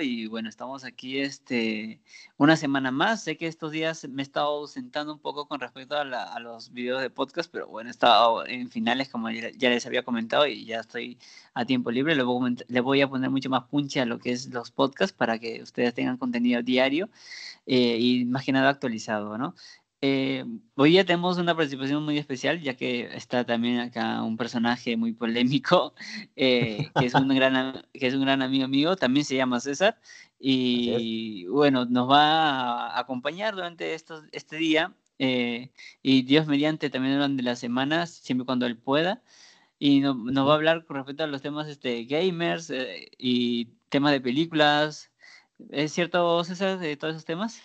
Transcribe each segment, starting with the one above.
y bueno, estamos aquí este, una semana más. Sé que estos días me he estado ausentando un poco con respecto a, los videos de podcast, pero bueno, he estado en finales como ya, les había comentado y ya estoy a tiempo libre. Le voy, a poner mucho más punche a lo que es los podcasts para que ustedes tengan contenido diario eh, y más que nada actualizado, ¿no? Eh, hoy ya tenemos una participación muy especial, ya que está también acá un personaje muy polémico, eh, que, es un gran, que es un gran amigo mío, también se llama César, y bueno, nos va a acompañar durante estos, este día, eh, y Dios mediante también durante las semanas, siempre cuando él pueda, y nos va a hablar con respecto a los temas este, gamers y temas de películas. ¿Es cierto, César, de todos esos temas?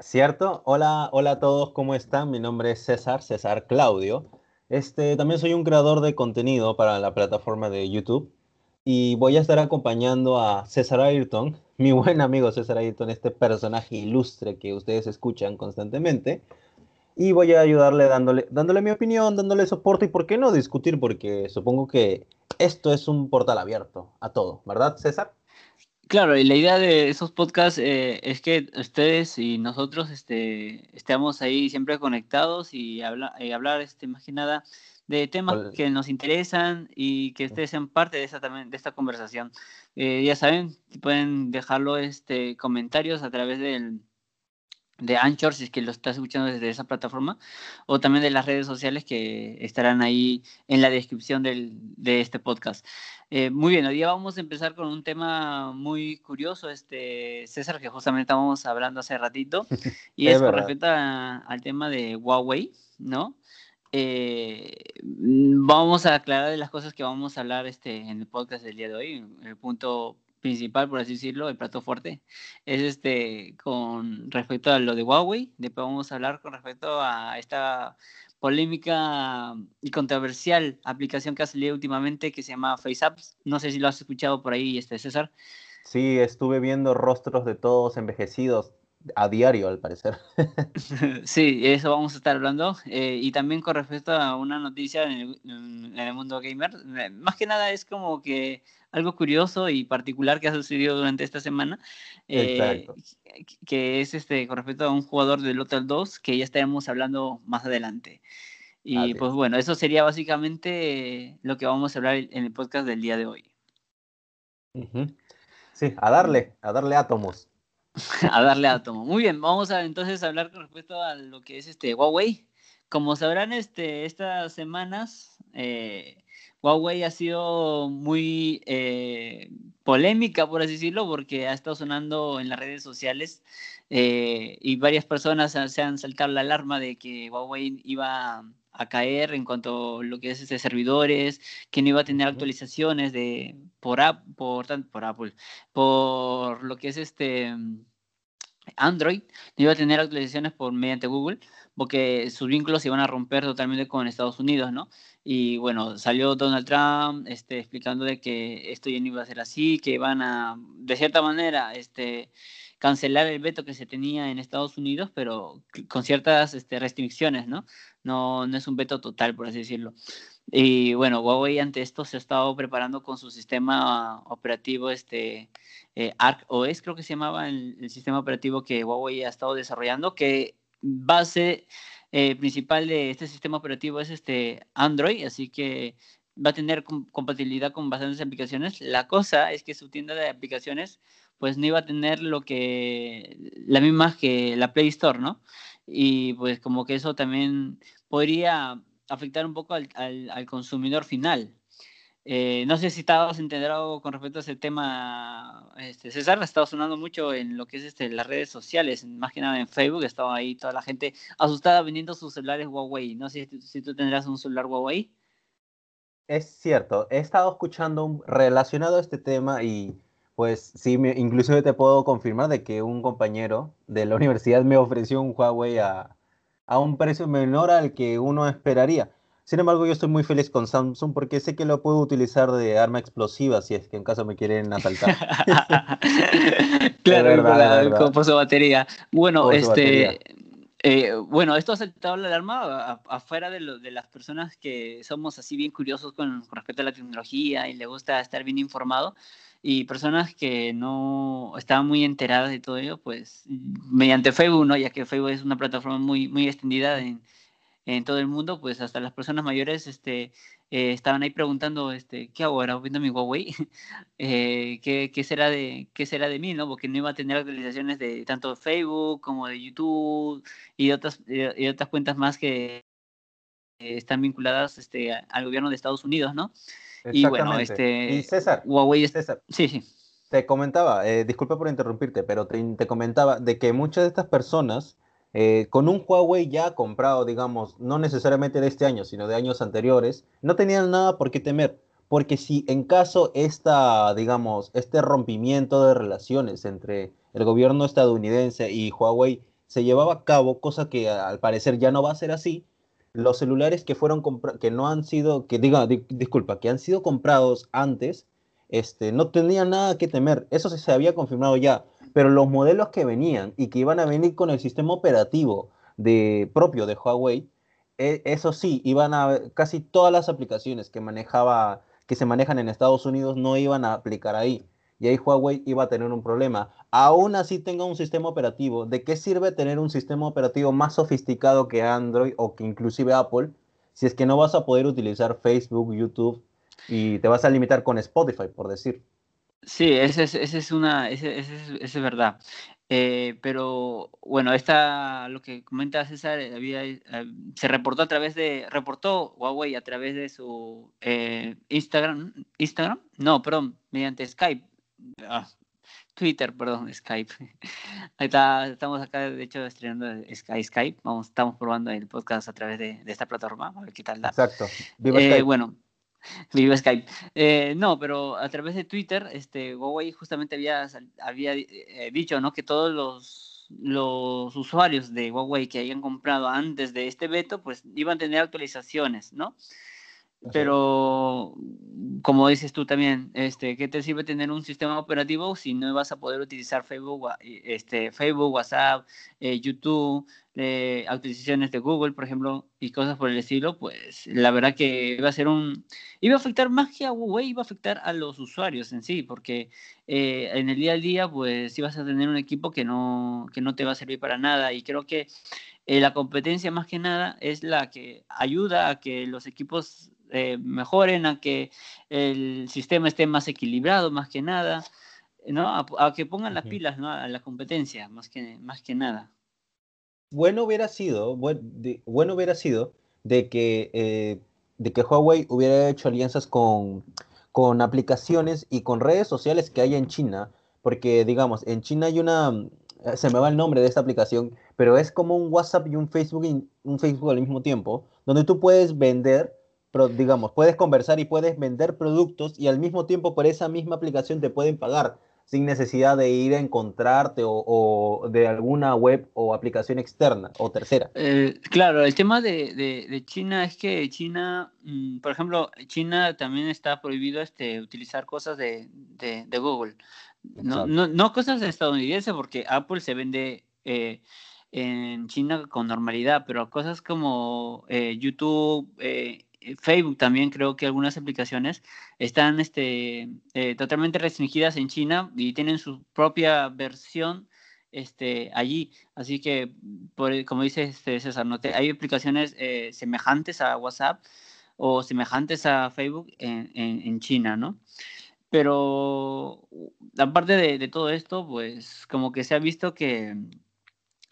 ¿Cierto? Hola, hola a todos, ¿cómo están? Mi nombre es César, César Claudio. Este, también soy un creador de contenido para la plataforma de YouTube y voy a estar acompañando a César Ayrton, mi buen amigo César Ayrton, este personaje ilustre que ustedes escuchan constantemente. Y voy a ayudarle dándole, dándole mi opinión, dándole soporte y por qué no discutir, porque supongo que esto es un portal abierto a todo, ¿verdad, César? Claro, y la idea de esos podcasts eh, es que ustedes y nosotros este, estemos ahí siempre conectados y, habla, hablar este, más que nada de temas que nos interesan y que ustedes sean parte de esta, también, de esta conversación. Eh, ya saben, pueden dejarlo este, comentarios a través del, de Anchor, si es que lo estás escuchando desde esa plataforma, o también de las redes sociales que estarán ahí en la descripción del, de este podcast. Eh, muy bien, hoy día vamos a empezar con un tema muy curioso, este César, que justamente estábamos hablando hace ratito, y es, con respecto al tema de Huawei, ¿no? Eh, vamos a aclarar las cosas que vamos a hablar este, en el podcast del día de hoy. El punto principal, por así decirlo, el plato fuerte, es este con respecto a lo de Huawei. Después vamos a hablar con respecto a esta polémica y controversial aplicación que ha salido últimamente que se llama FaceApps. No sé si lo has escuchado por ahí, este César. Sí, estuve viendo rostros de todos envejecidos a diario, al parecer. sí, eso vamos a estar hablando. Eh, y también con respecto a una noticia en el, en el mundo gamer, eh, más que nada es como que algo curioso y particular que ha sucedido durante esta semana, eh, que es este con respecto a un jugador del Hotel 2 que ya estaremos hablando más adelante. Y pues bueno, eso sería básicamente lo que vamos a hablar en el podcast del día de hoy. Sí, a darle, a darle átomos. a darle átomos. Muy bien, vamos a entonces hablar con respecto a lo que es este Huawei. Como sabrán, este, estas semanas eh, Huawei ha sido muy eh, polémica, por así decirlo, porque ha estado sonando en las redes sociales eh, y varias personas se han saltado la alarma de que Huawei iba a caer en cuanto a lo que es este servidores, que no iba a tener actualizaciones de por, por, por Apple, por lo que es este Android, no iba a tener actualizaciones por mediante Google, porque sus vínculos se iban a romper totalmente con Estados Unidos, ¿no? Y bueno, salió Donald Trump este, explicando de que esto ya no iba a ser así, que iban a, de cierta manera, este, cancelar el veto que se tenía en Estados Unidos, pero con ciertas este, restricciones, ¿no? ¿no? No es un veto total, por así decirlo. Y bueno, Huawei ante esto se ha estado preparando con su sistema operativo, este, eh, Arc OS, creo que se llamaba el, el sistema operativo que Huawei ha estado desarrollando, que base eh, principal de este sistema operativo es este Android, así que va a tener compatibilidad con bastantes aplicaciones. La cosa es que su tienda de aplicaciones pues no iba a tener lo que la misma que la Play Store, ¿no? Y pues como que eso también podría afectar un poco al, al consumidor final. Eh, no sé si estabas entendido con respecto a ese tema, este, César, ha estado sonando mucho en lo que es este, las redes sociales, más que nada en Facebook, estaba ahí toda la gente asustada vendiendo sus celulares Huawei. No sé si, tú tendrás un celular Huawei. Es cierto, he estado escuchando relacionado a este tema y pues sí, me, inclusive te puedo confirmar de que un compañero de la universidad me ofreció un Huawei a, a un precio menor al que uno esperaría. Sin embargo, yo estoy muy feliz con Samsung porque sé que lo puedo utilizar de arma explosiva si es que en caso me quieren asaltar. claro, por su batería. Bueno, este, eh, bueno, esto ha saltado la alarma afuera de, de, las personas que somos así bien curiosos con, respecto a la tecnología y le gusta estar bien informado. y personas que no estaban muy enteradas de todo ello, pues mediante Facebook, ¿no? Ya que Facebook es una plataforma muy, muy extendida en, en todo el mundo, pues hasta las personas mayores este, eh, estaban ahí preguntando, este, ¿qué hago ahora viendo mi Huawei? eh, ¿qué, ¿qué, será de, ¿Qué será de mí? ¿no? Porque no iba a tener actualizaciones de tanto Facebook como de YouTube y otras, y otras cuentas más que están vinculadas este, al gobierno de Estados Unidos, ¿no? Y bueno, este... Y César, Huawei... César, sí, sí. Te comentaba, eh, disculpa por interrumpirte, pero te, te comentaba de que muchas de estas personas eh, con un Huawei ya comprado, digamos, no necesariamente de este año, sino de años anteriores, no tenían nada por qué temer, porque si en caso esta, digamos, este rompimiento de relaciones entre el gobierno estadounidense y Huawei se llevaba a cabo, cosa que al parecer ya no va a ser así, los celulares que fueron que no han sido, que diga, disculpa, que han sido comprados antes, este, no tenían nada que temer. Eso se había confirmado ya pero los modelos que venían y que iban a venir con el sistema operativo de, propio de Huawei, e, eso sí, iban a casi todas las aplicaciones que manejaba, que se manejan en Estados Unidos no iban a aplicar ahí. Y ahí Huawei iba a tener un problema. Aún así tenga un sistema operativo, ¿de qué sirve tener un sistema operativo más sofisticado que Android o que inclusive Apple si es que no vas a poder utilizar Facebook, YouTube y te vas a limitar con Spotify, por decir? Sí, esa es, es una, ese, es, verdad. Eh, pero bueno, esta, lo que comenta César, eh, había, eh, se reportó a través de, reportó Huawei a través de su Instagram, Instagram, no, perdón, mediante Skype, ah, Twitter, perdón, Skype. Ahí está, estamos acá, de hecho, estrenando Skype, vamos, estamos probando el podcast a través de, esta plataforma, a ver qué tal da. Exacto. Viva Skype. Bueno, Viva Skype. Eh, no, pero a través de Twitter, este, Huawei justamente había, había eh, dicho ¿no? que todos los, los usuarios de Huawei que hayan comprado antes de este veto, pues iban a tener actualizaciones, ¿no? Pero, como dices tú también, este, ¿qué te sirve tener un sistema operativo si no vas a poder utilizar Facebook, este, Facebook WhatsApp, eh, YouTube, eh, actualizaciones de Google, por ejemplo, y cosas por el estilo? Pues la verdad que iba a ser un... Iba a afectar más que a Huawei, iba a afectar a los usuarios en sí, porque eh, en el día a día, pues ibas a tener un equipo que no, que no te va a servir para nada. Y creo que la competencia más que nada es la que ayuda a que los equipos eh, mejoren, a que el sistema esté más equilibrado, más que nada, ¿no? A, que pongan las pilas ¿no? a la competencia, más que, más que nada. Bueno hubiera sido, bueno hubiera sido de que, eh, de que Huawei hubiera hecho alianzas con, con aplicaciones y con redes sociales que hay en China, porque digamos, en China hay una, se me va el nombre de esta aplicación, pero es como un WhatsApp y un Facebook, un Facebook al mismo tiempo, donde tú puedes vender pero digamos, puedes conversar y puedes vender productos y al mismo tiempo por esa misma aplicación te pueden pagar sin necesidad de ir a encontrarte o, de alguna web o aplicación externa o tercera. Eh, claro, el tema de, de, China es que China, mm, por ejemplo, China también está prohibido este, utilizar cosas de, de Google. No, no, no, cosas estadounidenses porque Apple se vende eh, en China con normalidad, pero cosas como eh, YouTube, eh, Facebook también creo que algunas aplicaciones están este, eh, totalmente restringidas en China y tienen su propia versión este, allí. Así que, por, como dice este César, ¿no? hay aplicaciones eh, semejantes a WhatsApp o semejantes a Facebook en, en, China, ¿no? Pero aparte de, todo esto, pues como que se ha visto que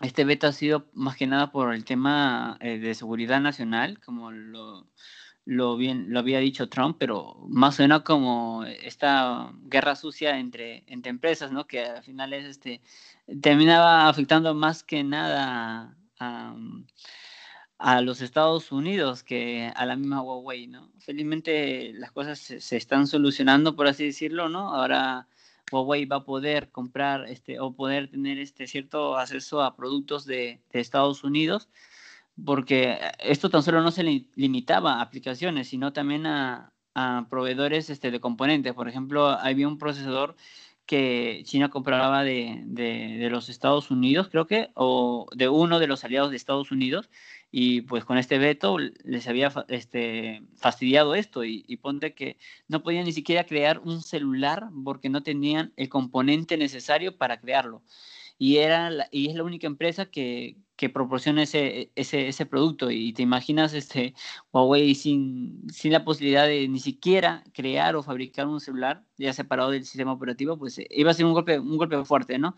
este veto ha sido más que nada por el tema de seguridad nacional, como lo, lo, bien, lo había dicho Trump, pero más suena como esta guerra sucia entre, entre empresas, ¿no? Que al final es este, terminaba afectando más que nada a, a los Estados Unidos que a la misma Huawei, ¿no? Felizmente las cosas se, están solucionando, por así decirlo, ¿no? Ahora Huawei va a poder comprar este, o poder tener este cierto acceso a productos de Estados Unidos porque esto tan solo no se limitaba a aplicaciones, sino también a, proveedores este, de componentes. Por ejemplo, había un procesador que China compraba de, de, los Estados Unidos, creo que, o de uno de los aliados de Estados Unidos, y pues con este veto les había este, fastidiado esto y, ponte que no podían ni siquiera crear un celular porque no tenían el componente necesario para crearlo. Y, era y es la única empresa que, que proporciona ese, ese, ese, producto. Y te imaginas este, Huawei sin, sin la posibilidad de ni siquiera crear o fabricar un celular ya separado del sistema operativo, pues eh, iba a ser un golpe, un golpe fuerte, ¿no?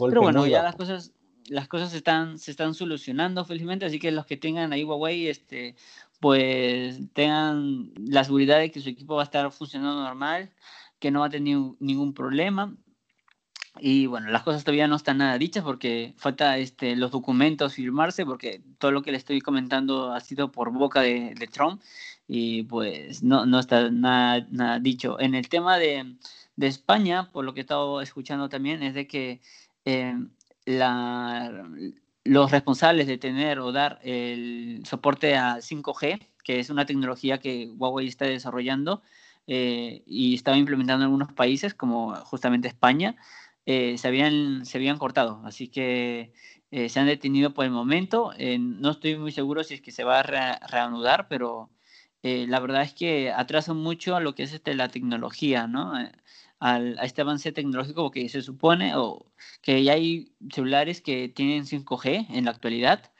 Pero bueno, ya las cosas, las cosas están, se están solucionando felizmente, así que los que tengan ahí Huawei, este, pues tengan la seguridad de que su equipo va a estar funcionando normal, que no va a tener ningún problema. Y bueno, las cosas todavía no están nada dichas porque falta este, los documentos firmarse, porque todo lo que le estoy comentando ha sido por boca de, Trump y pues no, no está nada, nada dicho. En el tema de, de, España, por lo que he estado escuchando también, es de que eh, la, los responsables de tener o dar el soporte a 5G, que es una tecnología que Huawei está desarrollando eh, y estaba implementando en algunos países, como justamente España, eh, se, habían, se habían cortado. Así que eh, se han detenido por el momento. no estoy muy seguro si es que se va a reanudar, pero la verdad es que atrasan mucho a lo que es este, la tecnología, ¿no? a este avance tecnológico porque se supone o que ya hay celulares que tienen 5G en la actualidad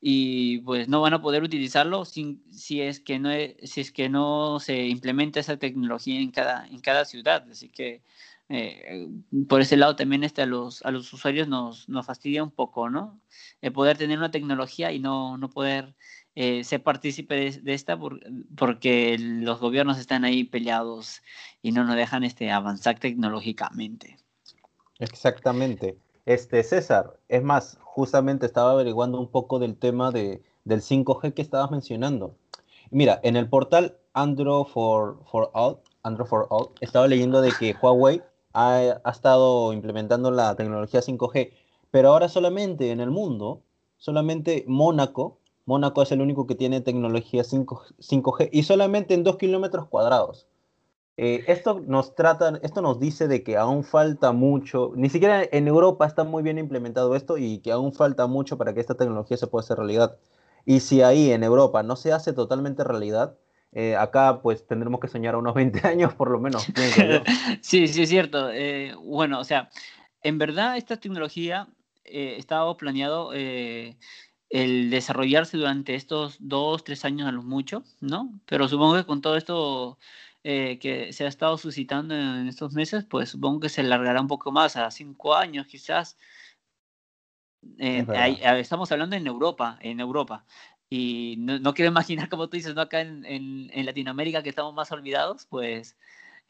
y pues no van a poder utilizarlo sin, si, es que no, si es que no se implementa esa tecnología en cada, en cada ciudad. Así que eh, por ese lado también este, a, los, a los usuarios nos, nos fastidia un poco, ¿no? El poder tener una tecnología y no, no poder eh, ser partícipe de, esta porque los gobiernos están ahí peleados y no nos dejan este, avanzar tecnológicamente. Exactamente. Este, César, es más, justamente estaba averiguando un poco del tema de, del 5G que estabas mencionando. Mira, en el portal Android for, for All, Android for All, estaba leyendo de que Huawei ha, ha, estado implementando la tecnología 5G, pero ahora solamente en el mundo, solamente Mónaco Mónaco es el único que tiene tecnología 5, g y solamente en 2 kilómetros cuadrados. Eh, esto nos trata, esto nos dice de que aún falta mucho, ni siquiera en Europa está muy bien implementado esto y que aún falta mucho para que esta tecnología se pueda hacer realidad. Y si ahí en Europa no se hace totalmente realidad, eh, acá pues tendremos que soñar unos 20 años por lo menos. sí, sí, es cierto. Eh, bueno, o sea, en verdad esta tecnología estaba planeado el desarrollarse durante estos dos, tres años a lo mucho, ¿no? Pero supongo que con todo esto eh, que se ha estado suscitando en estos meses, pues supongo que se alargará un poco más, a cinco años quizás. Eh, estamos hablando en Europa, en Europa. Y no, quiero imaginar, como tú dices, ¿no? acá en, en, Latinoamérica que estamos más olvidados, pues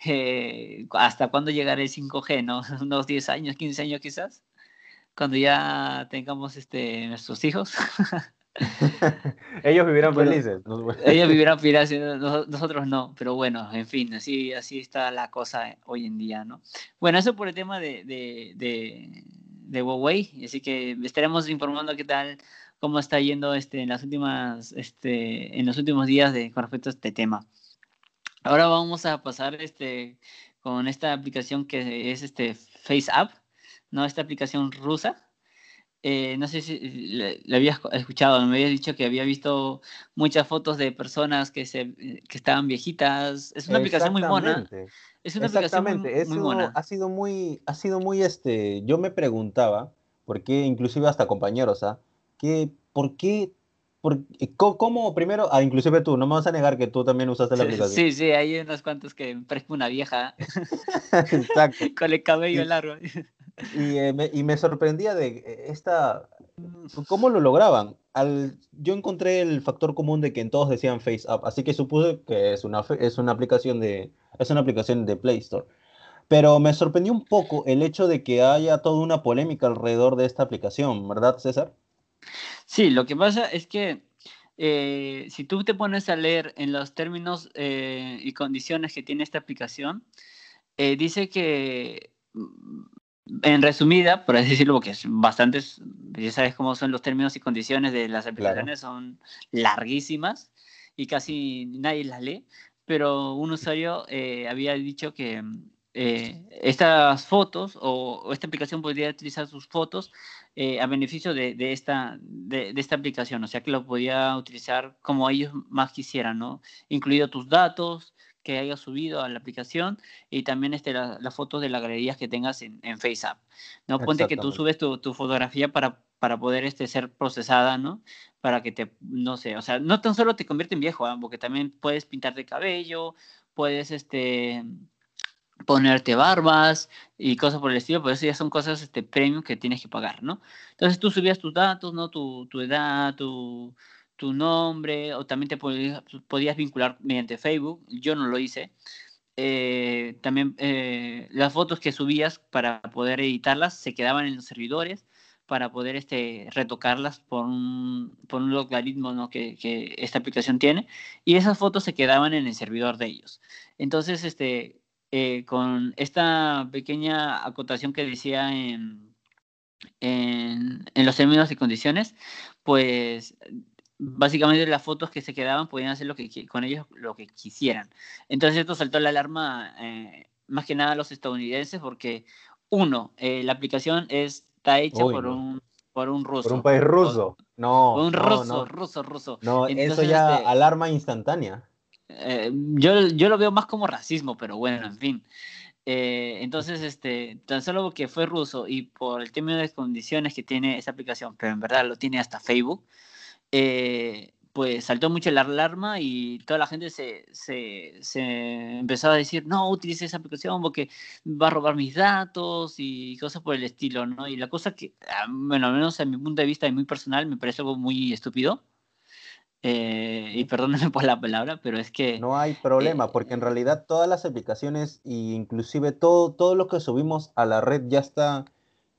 eh, hasta cuándo llegará el 5G, ¿no? Unos 10 años, 15 años quizás cuando ya tengamos este, nuestros hijos. ellos vivirán felices. ellos vivirán felices, nosotros no, pero bueno, en fin, así, así está la cosa hoy en día, ¿no? Bueno, eso por el tema de, de, de, Huawei, así que estaremos informando qué tal, cómo está yendo este, en las últimas, este, en los últimos días de, con respecto a este tema. Ahora vamos a pasar este, con esta aplicación que es este FaceApp ¿no? Esta aplicación rusa. Eh, no sé si la habías escuchado, me habías dicho que había visto muchas fotos de personas que, se, que estaban viejitas. Es una aplicación muy buena. Es una aplicación muy, buena. Ha sido muy, ha sido muy, este, yo me preguntaba, porque inclusive hasta compañeros, ¿ah? Que, ¿Por qué por, ¿Cómo, primero, ah, inclusive tú, no me vas a negar que tú también usaste la aplicación? Sí, sí, hay unos cuantos que me parece una vieja. Exacto. Con el cabello largo. Y, eh, me, y, me, sorprendía de eh, esta, cómo lo lograban. Al, yo encontré el factor común de que en todos decían FaceApp, así que supuse que es una, es una aplicación de es una aplicación de Play Store. Pero me sorprendió un poco el hecho de que haya toda una polémica alrededor de esta aplicación, ¿verdad, César? Sí, lo que pasa es que eh, si tú te pones a leer en los términos y condiciones que tiene esta aplicación, dice que en resumida, por así decirlo, porque es bastantes, ya sabes cómo son los términos y condiciones de las aplicaciones, son larguísimas y casi nadie las lee, pero un usuario eh, había dicho que eh, estas fotos o, esta aplicación podría utilizar sus fotos eh, a beneficio de, de esta, de, de, esta aplicación, o sea que lo podía utilizar como ellos más quisieran, ¿no? Incluido tus datos que hayas subido a la aplicación y también este, las fotos de las galerías que tengas en, en FaceApp, ¿no? Ponte que tú subes tu, tu fotografía para, para poder este, ser procesada, ¿no? Para que te, no sé, o sea, no tan solo te convierte en viejo, ¿eh? porque también puedes pintarte cabello, puedes, este ponerte barbas y cosas por el estilo, pero eso ya son cosas este, premium que tienes que pagar, ¿no? Entonces tú subías tus datos, ¿no? Tu, tu edad, tu, tu, nombre, o también te podías, podías, vincular mediante Facebook, yo no lo hice. Eh, también eh, las fotos que subías para poder editarlas se quedaban en los servidores para poder este, retocarlas por un, por un logaritmo ¿no? que, que esta aplicación tiene y esas fotos se quedaban en el servidor de ellos. Entonces, este, eh, con esta pequeña acotación que decía en, en, en, los términos y condiciones, pues básicamente las fotos que se quedaban podían hacer lo que, con ellos lo que quisieran. Entonces esto saltó la alarma eh, más que nada a los estadounidenses porque, uno, eh, la aplicación está hecha Uy, por no. un por un ruso. Por un país ruso. No. un no, ruso, no. ruso, ruso. No, Entonces, eso ya este, alarma instantánea. Eh, yo, yo lo veo más como racismo, pero bueno, en fin. Eh, entonces, este, tan solo porque fue ruso y por el término de condiciones que tiene esa aplicación, pero en verdad lo tiene hasta Facebook, eh, pues saltó mucho la alarma y toda la gente se, se, se, empezó a decir, no, utilice esa aplicación porque va a robar mis datos y cosas por el estilo, ¿no? Y la cosa que, ah, bueno, al menos a mi punto de vista y muy personal, me parece algo muy estúpido eh, y perdónenme por la palabra, pero es que... No hay problema, eh, porque en realidad todas las aplicaciones e inclusive todo, todo lo que subimos a la red ya está,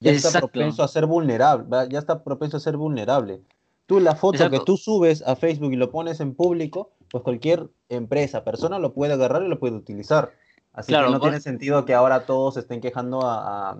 ya está propenso a ser vulnerable, ya está propenso a ser vulnerable. Tú la foto Exacto. que tú subes a Facebook y lo pones en público, pues cualquier empresa, persona lo puede agarrar y lo puede utilizar. Así claro, que no por... tiene sentido que ahora todos estén quejando a, a,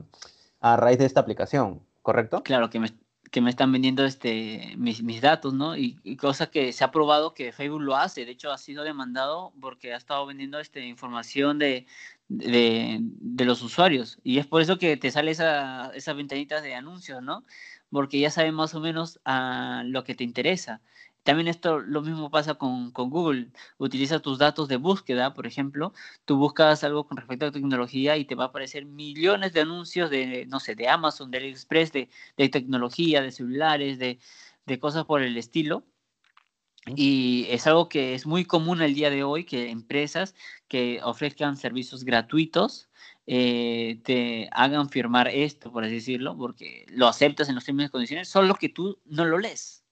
a raíz de esta aplicación, ¿correcto? Claro, que me, que me están vendiendo este, mis, mis datos, ¿no? Y, y cosa que se ha probado que Facebook lo hace. De hecho, ha sido demandado porque ha estado vendiendo este, información de, de, de los usuarios. Y es por eso que te sale esa, esas ventanitas de anuncios, ¿no? Porque ya saben más o menos a lo que te interesa. También esto lo mismo pasa con, con, Google. Utiliza tus datos de búsqueda, por ejemplo. Tú buscas algo con respecto a tecnología y te va a aparecer millones de anuncios de, no sé, de Amazon, de AliExpress, de, de tecnología, de celulares, de, de cosas por el estilo. Y es algo que es muy común el día de hoy, que empresas que ofrezcan servicios gratuitos eh, te hagan firmar esto, por así decirlo, porque lo aceptas en los términos y condiciones, solo que tú no lo lees.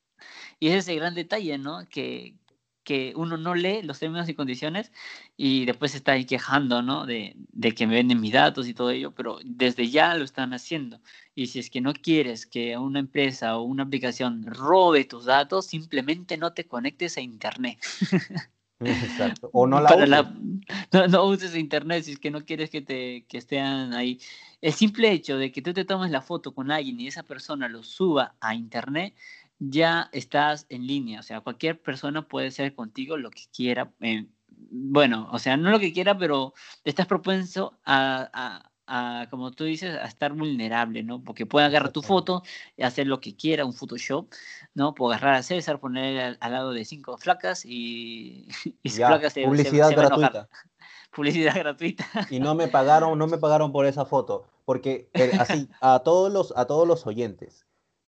Y ese es el gran detalle, ¿no? Que, que uno no lee los términos y condiciones y después se está ahí quejando, ¿no? De, de, que me venden mis datos y todo ello, pero desde ya lo están haciendo. Y si es que no quieres que una empresa o una aplicación robe tus datos, simplemente no te conectes a Internet. Exacto. O no la, uses. La, no, no, uses internet si es que no quieres que te que estén ahí. El simple hecho de que tú te tomes la foto con alguien y esa persona lo suba a internet ya estás en línea, o sea, cualquier persona puede ser contigo lo que quiera, eh, bueno, o sea, no lo que quiera, pero estás propenso a, a, a, como tú dices, a estar vulnerable, ¿no? Porque puede agarrar tu foto y hacer lo que quiera, un Photoshop, ¿no? Puedo agarrar a César, poner al, al lado de cinco flacas y, y ya, flacas se, publicidad se, se gratuita. Publicidad gratuita. Y no me pagaron, no me pagaron por esa foto, porque eh, así, a todos los, a todos los oyentes,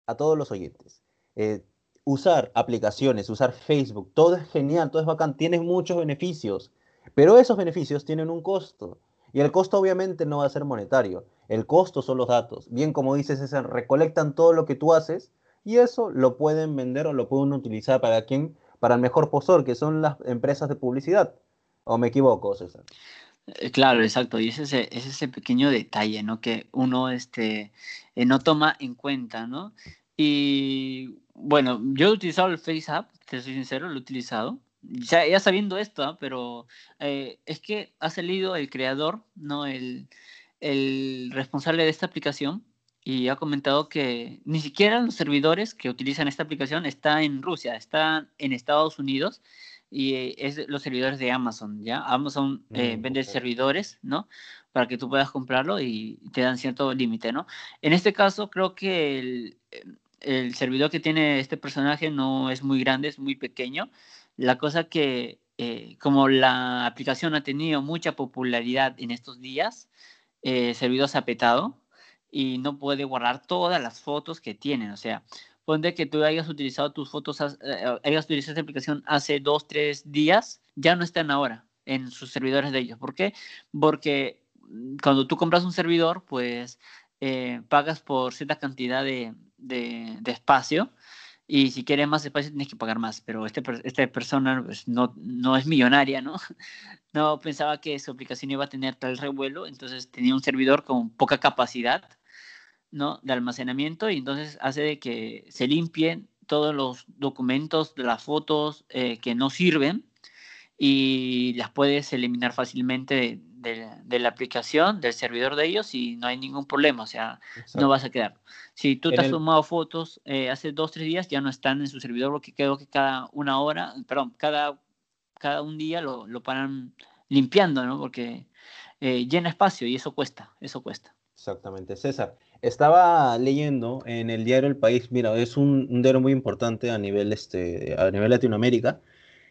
a todos los oyentes, eh, usar aplicaciones, usar Facebook, todo es genial, todo es bacán, tienes muchos beneficios, pero esos beneficios tienen un costo. Y el costo obviamente no va a ser monetario, el costo son los datos. Bien como dices, es, recolectan todo lo que tú haces y eso lo pueden vender o lo pueden utilizar para quién, para el mejor posor, que son las empresas de publicidad. ¿O me equivoco, César? Eh, claro, exacto. Y ese es, ese, es ese pequeño detalle, ¿no? Que uno este, eh, no toma en cuenta, ¿no? Y bueno, yo he utilizado el FaceApp, te soy sincero, lo he utilizado. Ya, ya sabiendo esto, ¿eh? pero eh, es que ha salido el creador, no el, el responsable de esta aplicación, y ha comentado que ni siquiera los servidores que utilizan esta aplicación están en Rusia, están en Estados Unidos, y eh, es los servidores de Amazon, ¿ya? Amazon eh, mm, vende servidores, ¿no? Para que tú puedas comprarlo y te dan cierto límite, ¿no? En este caso, creo que el, el, servidor que tiene este personaje no es muy grande, es muy pequeño. La cosa que, eh, como la aplicación ha tenido mucha popularidad en estos días, el servidor se ha petado y no puede guardar todas las fotos que tienen, o sea, ponte que tú hayas utilizado tus fotos, eh, hayas utilizado esta aplicación hace dos, tres días, ya no están ahora en sus servidores de ellos. ¿Por qué? Porque mm, cuando tú compras un servidor, pues eh, pagas por cierta cantidad de, de, espacio y si quieres más espacio tienes que pagar más, pero este, esta persona pues, no, no es millonaria, ¿no? No pensaba que su aplicación iba a tener tal revuelo, entonces tenía un servidor con poca capacidad ¿no? de almacenamiento y entonces hace de que se limpien todos los documentos las fotos eh, que no sirven y las puedes eliminar fácilmente de, la aplicación, del servidor de ellos y no hay ningún problema, o sea, no vas a quedar. Si tú te has tomado fotos eh, hace dos, tres días, ya no están en su servidor porque creo que cada una hora, perdón, cada, cada un día lo, lo paran limpiando, ¿no? Porque eh, llena espacio y eso cuesta, eso cuesta. Exactamente, César. Estaba leyendo en el diario El País, mira, es un, diario muy importante a nivel, este, a nivel Latinoamérica,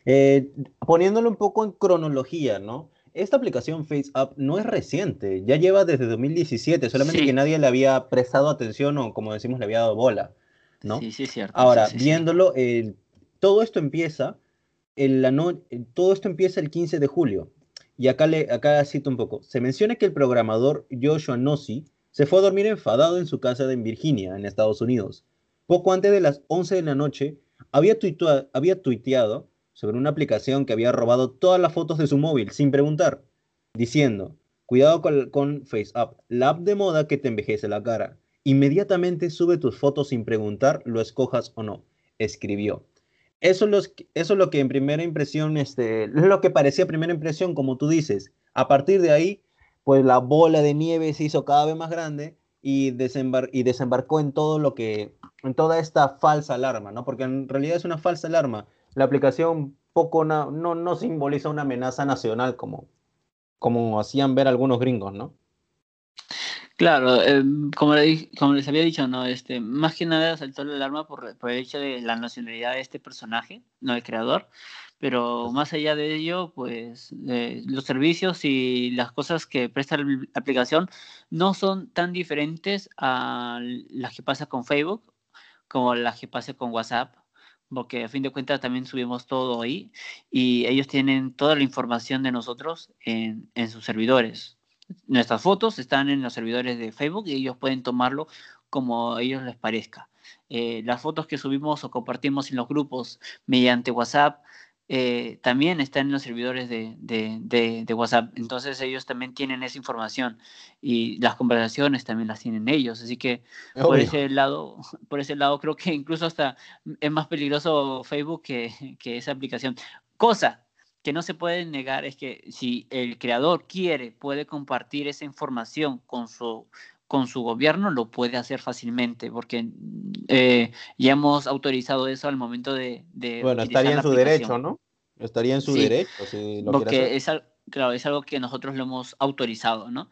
eh, poniéndolo un poco en cronología, ¿no? Esta aplicación FaceApp no es reciente, ya lleva desde 2017, solamente que nadie le había prestado atención o como decimos le había dado bola, ¿no? Sí, sí, cierto. Ahora, viéndolo, todo esto empieza, en la no, todo esto empieza el 15 de julio. Y acá, le, acá cito un poco. Se menciona que el programador Joshua Nossi se fue a dormir enfadado en su casa en Virginia, en Estados Unidos. Poco antes de las 11 de la noche, había, había tuiteado sobre una aplicación que había robado todas las fotos de su móvil sin preguntar, diciendo, cuidado con, con FaceApp, la app de moda que te envejece la cara. Inmediatamente sube tus fotos sin preguntar, lo escojas o no, escribió. Eso es, eso es lo que en primera impresión, este, lo que parecía primera impresión, como tú dices. A partir de ahí, pues la bola de nieve se hizo cada vez más grande y, y desembarcó en todo lo que, en toda esta falsa alarma, ¿no? Porque en realidad es una falsa alarma. La aplicación poco no, no simboliza una amenaza nacional como, como hacían ver algunos gringos, ¿no? Claro, eh, como, como, les había dicho, no, este, más que nada saltó la alarma por, por el hecho de la nacionalidad de este personaje, no el creador, pero más allá de ello, pues eh, los servicios y las cosas que presta la aplicación no son tan diferentes a las que pasa con Facebook como las que pasa con WhatsApp, porque a fin de cuentas también subimos todo ahí y ellos tienen toda la información de nosotros en, en sus servidores. Nuestras fotos están en los servidores de Facebook y ellos pueden tomarlo como a ellos les parezca. Eh, las fotos que subimos o compartimos en los grupos mediante WhatsApp eh, también están en los servidores de, de, WhatsApp. Entonces ellos también tienen esa información y las conversaciones también las tienen ellos. Así que por ese lado, por ese lado creo que incluso hasta es más peligroso Facebook que, que esa aplicación. Cosa que no se puede negar es que si el creador quiere, puede compartir esa información con su con su gobierno lo puede hacer fácilmente, porque eh, ya hemos autorizado eso al momento de... bueno, estaría en su derecho, ¿no? Estaría en su derecho, si lo porque es, claro, es algo que nosotros lo hemos autorizado, ¿no?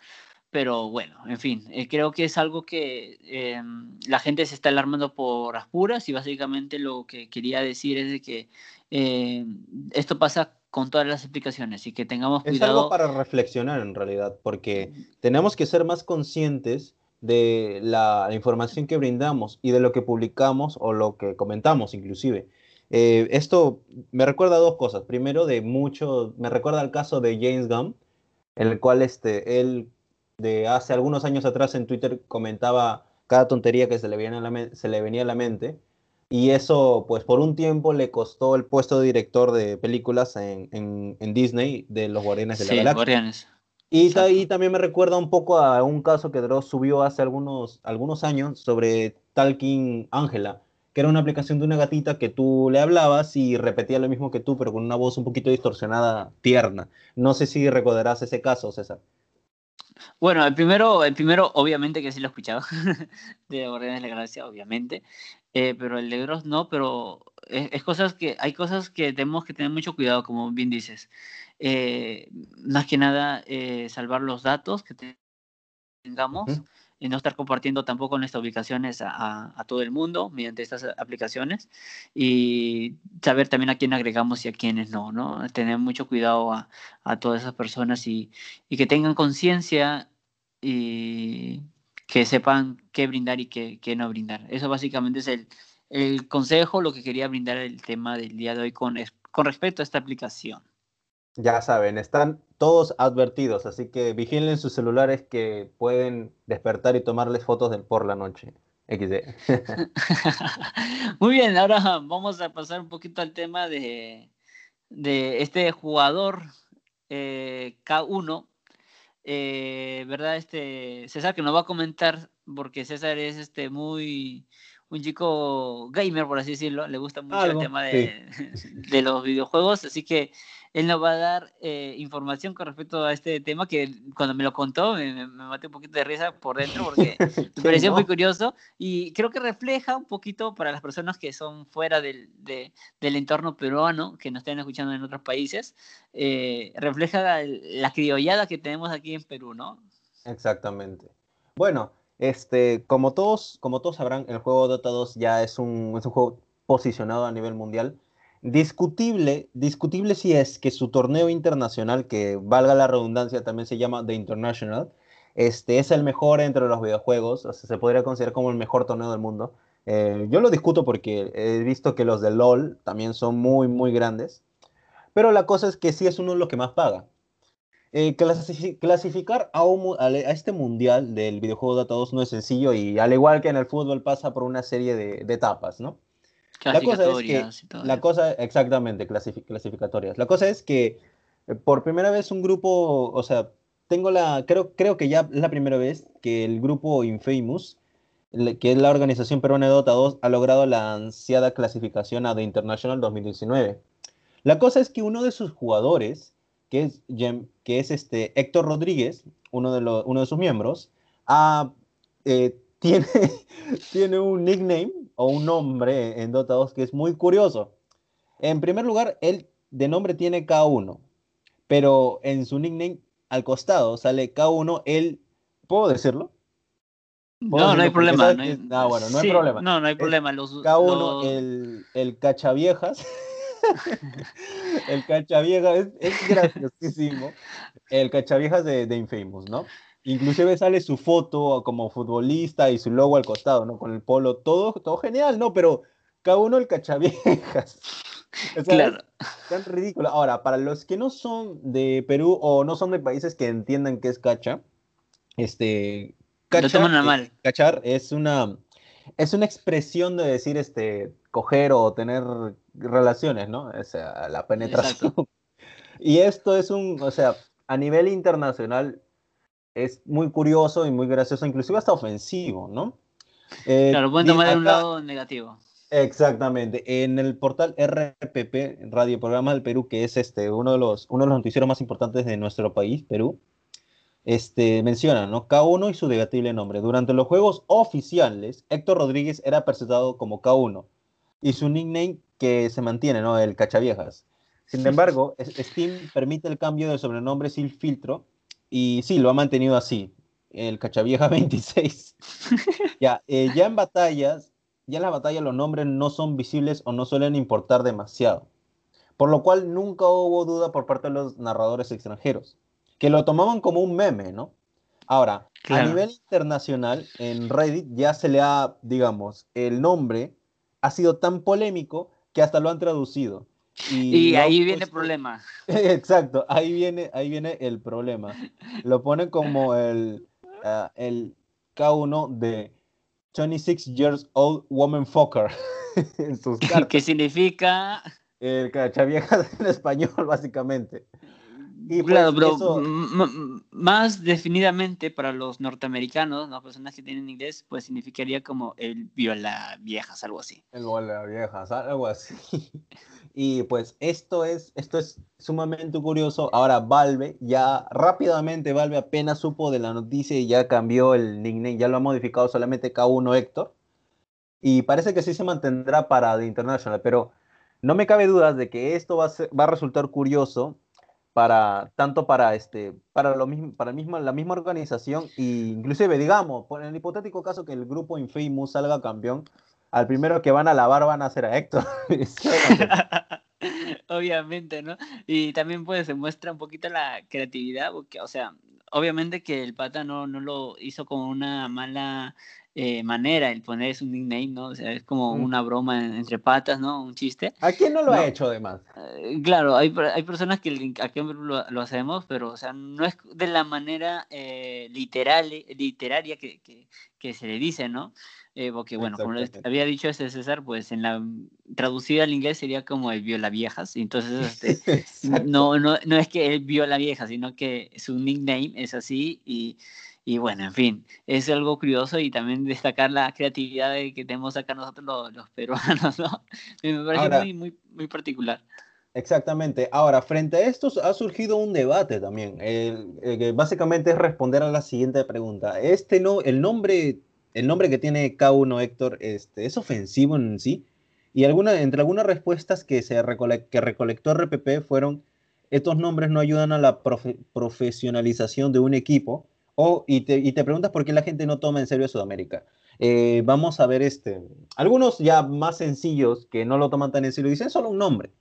Pero bueno, en fin, eh, creo que es algo que em, la gente se está alarmando por las puras y básicamente lo que quería decir es de que em, esto pasa con todas las aplicaciones y que tengamos cuidado. Es algo para reflexionar en realidad, porque tenemos que ser más conscientes de la, información que brindamos y de lo que publicamos o lo que comentamos inclusive. Eh, esto me recuerda a dos cosas. Primero, de mucho, me recuerda al caso de James Gunn, en el cual este, él de hace algunos años atrás en Twitter comentaba cada tontería que se le, venía a la, se le venía a la mente y eso, pues por un tiempo le costó el puesto de director de películas en, en, Disney de los Guardianes de la Galaxia. Guardianes. Y, y, también me recuerda un poco a un caso que Dross subió hace algunos, algunos años sobre Talking Angela, que era una aplicación de una gatita que tú le hablabas y repetía lo mismo que tú, pero con una voz un poquito distorsionada, tierna. No sé si recordarás ese caso, César. Bueno, el primero, el primero obviamente que sí lo he escuchado, de Guardianes de la Galaxia, obviamente, eh, pero el de Gross no, pero es, cosas que, hay cosas que tenemos que tener mucho cuidado, como bien dices. Eh, más que nada, eh, salvar los datos que tengamos y no estar compartiendo tampoco nuestras ubicaciones a, todo el mundo mediante estas aplicaciones y saber también a quién agregamos y a quiénes no, ¿no? Tener mucho cuidado a, a todas esas personas y, y que tengan conciencia y que sepan qué brindar y qué, qué, no brindar. Eso básicamente es el, el consejo, lo que quería brindar el tema del día de hoy con, con respecto a esta aplicación. Ya saben, están todos advertidos, así que vigilen sus celulares que pueden despertar y tomarles fotos de por la noche. XD. Muy bien, ahora vamos a pasar un poquito al tema de, de este jugador eh, K1, eh, ¿verdad? Este César que nos va a comentar, porque César es este muy un chico gamer, por así decirlo, le gusta mucho el tema de, de, los videojuegos, así que él nos va a dar eh, información con respecto a este tema que cuando me lo contó me, me, maté un poquito de risa por dentro porque me pareció muy curioso y creo que refleja un poquito para las personas que son fuera del, del entorno peruano, que nos estén escuchando en otros países, eh, refleja la, la criollada que tenemos aquí en Perú, ¿no? Exactamente. Bueno, este, como todos, como todos sabrán, el juego Dota 2 ya es un, es un juego posicionado a nivel mundial Discutible, discutible si es que su torneo internacional, que valga la redundancia, también se llama The International, este, es el mejor entre los videojuegos, o sea, se podría considerar como el mejor torneo del mundo. Eh, yo lo discuto porque he visto que los de LOL también son muy, muy grandes, pero la cosa es que sí es uno de los que más paga. Eh, clasificar a, a, este mundial del videojuego Data 2 no es sencillo y al igual que en el fútbol pasa por una serie de etapas, ¿no? La cosa es que, la cosa, exactamente, clasificatorias. La cosa es que eh, por primera vez un grupo, o sea, tengo la, creo, creo que ya es la primera vez que el grupo Infamous, que es la organización peruana de Dota 2, ha logrado la ansiada clasificación a The International 2019. La cosa es que uno de sus jugadores, que es, que es este Héctor Rodríguez, uno de, los, uno de sus miembros, eh, tiene, tiene un nickname o un nombre en Dota 2 que es muy curioso. En primer lugar, él de nombre tiene K1, pero en su nickname al costado sale K1, él, ¿puedo decirlo? no, no hay problema. No, ah, bueno, no hay problema. No, no hay problema. K1, el, el cachaviejas. el cachaviejas es, es graciosísimo. El cachaviejas de, de Infamous, ¿no? Inclusive sale su foto como futbolista y su logo al costado, ¿no? Con el polo, todo, todo genial, ¿no? Pero cada uno el cachaviejas. claro. Es tan ridículo. Ahora, para los que no son de Perú o no son de países que entiendan qué es cacha, este... Cacha, cachar es una, es una expresión de decir, este, coger o tener relaciones, ¿no? O sea, la penetración. Y esto es un, o sea, a nivel internacional es muy curioso y muy gracioso, inclusive hasta ofensivo, ¿no? Eh, claro, pueden tomar de un lado negativo. Exactamente. En el portal RPP, Radio Programa del Perú, que es este, uno, de los, uno de los noticieros más importantes de nuestro país, Perú, este, menciona, ¿no? K1 y su debatible nombre. Durante los juegos oficiales, Héctor Rodríguez era presentado como K1 y su nickname que se mantiene, ¿no? El Cachaviejas. Sin embargo, Steam permite el cambio de sobrenombre sin filtro y sí, lo ha mantenido así, el Cachavieja 26. ya, eh, ya en batallas, ya en las batallas los nombres no son visibles o no suelen importar demasiado. Por lo cual nunca hubo duda por parte de los narradores extranjeros, que lo tomaban como un meme, ¿no? Ahora, a nivel internacional, en Reddit ya se le ha, digamos, el nombre ha sido tan polémico que hasta lo han traducido. Y, ahí viene el problema. Exacto, ahí viene, ahí viene el problema. Lo pone como el, uh, el K1 de 26 years old woman fucker en sus cartas. ¿Qué significa? El cachaviejas en español, básicamente. Y pues, claro, pero más definidamente para los norteamericanos, las personas que tienen inglés, pues significaría como el viola viejas, algo así. El viola viejas, algo así. Y pues esto es, esto es sumamente curioso. Ahora Valve, ya rápidamente Valve apenas supo de la noticia y ya cambió el nickname, ya lo ha modificado solamente K1 Héctor. Y parece que sí se mantendrá para The International, pero no me cabe dudas de que esto va a, va a resultar curioso para tanto para este para lo mismo para mismo, la misma organización e inclusive digamos por el hipotético caso que el grupo Infamous salga campeón al primero que van a lavar van a ser a Héctor. obviamente, ¿no? Y también pues se muestra un poquito la creatividad, porque, o sea, obviamente que el pata no, no lo hizo con una mala eh, manera el poner un nickname, ¿no? O sea, es como mm. una broma entre patas, ¿no? Un chiste. ¿A quién no lo ha hecho además? Eh, claro, hay, hay personas que aquí lo, lo, hacemos, pero, o sea, no es de la manera eh, literal, literaria que, que, que se le dice, ¿no? Eh, porque bueno, como había dicho este César, pues en la traducida al inglés sería como el viola viejas, entonces este, no, no, no es que él viola viejas, sino que su nickname es así y, y, bueno, en fin, es algo curioso y también destacar la creatividad que tenemos acá nosotros los, peruanos, ¿no? Me parece muy, muy, muy particular. Exactamente. Ahora, frente a esto ha surgido un debate también, que básicamente es responder a la siguiente pregunta. Este no, el nombre el nombre que tiene K1 Héctor este, es ofensivo en sí. Y alguna, entre algunas respuestas que, se que recolectó RPP fueron, estos nombres no ayudan a la profesionalización de un equipo. O, y, te, y te preguntas por qué la gente no toma en serio a Sudamérica. Eh, vamos a ver este, algunos ya más sencillos que no lo toman tan en serio, dicen solo un nombre.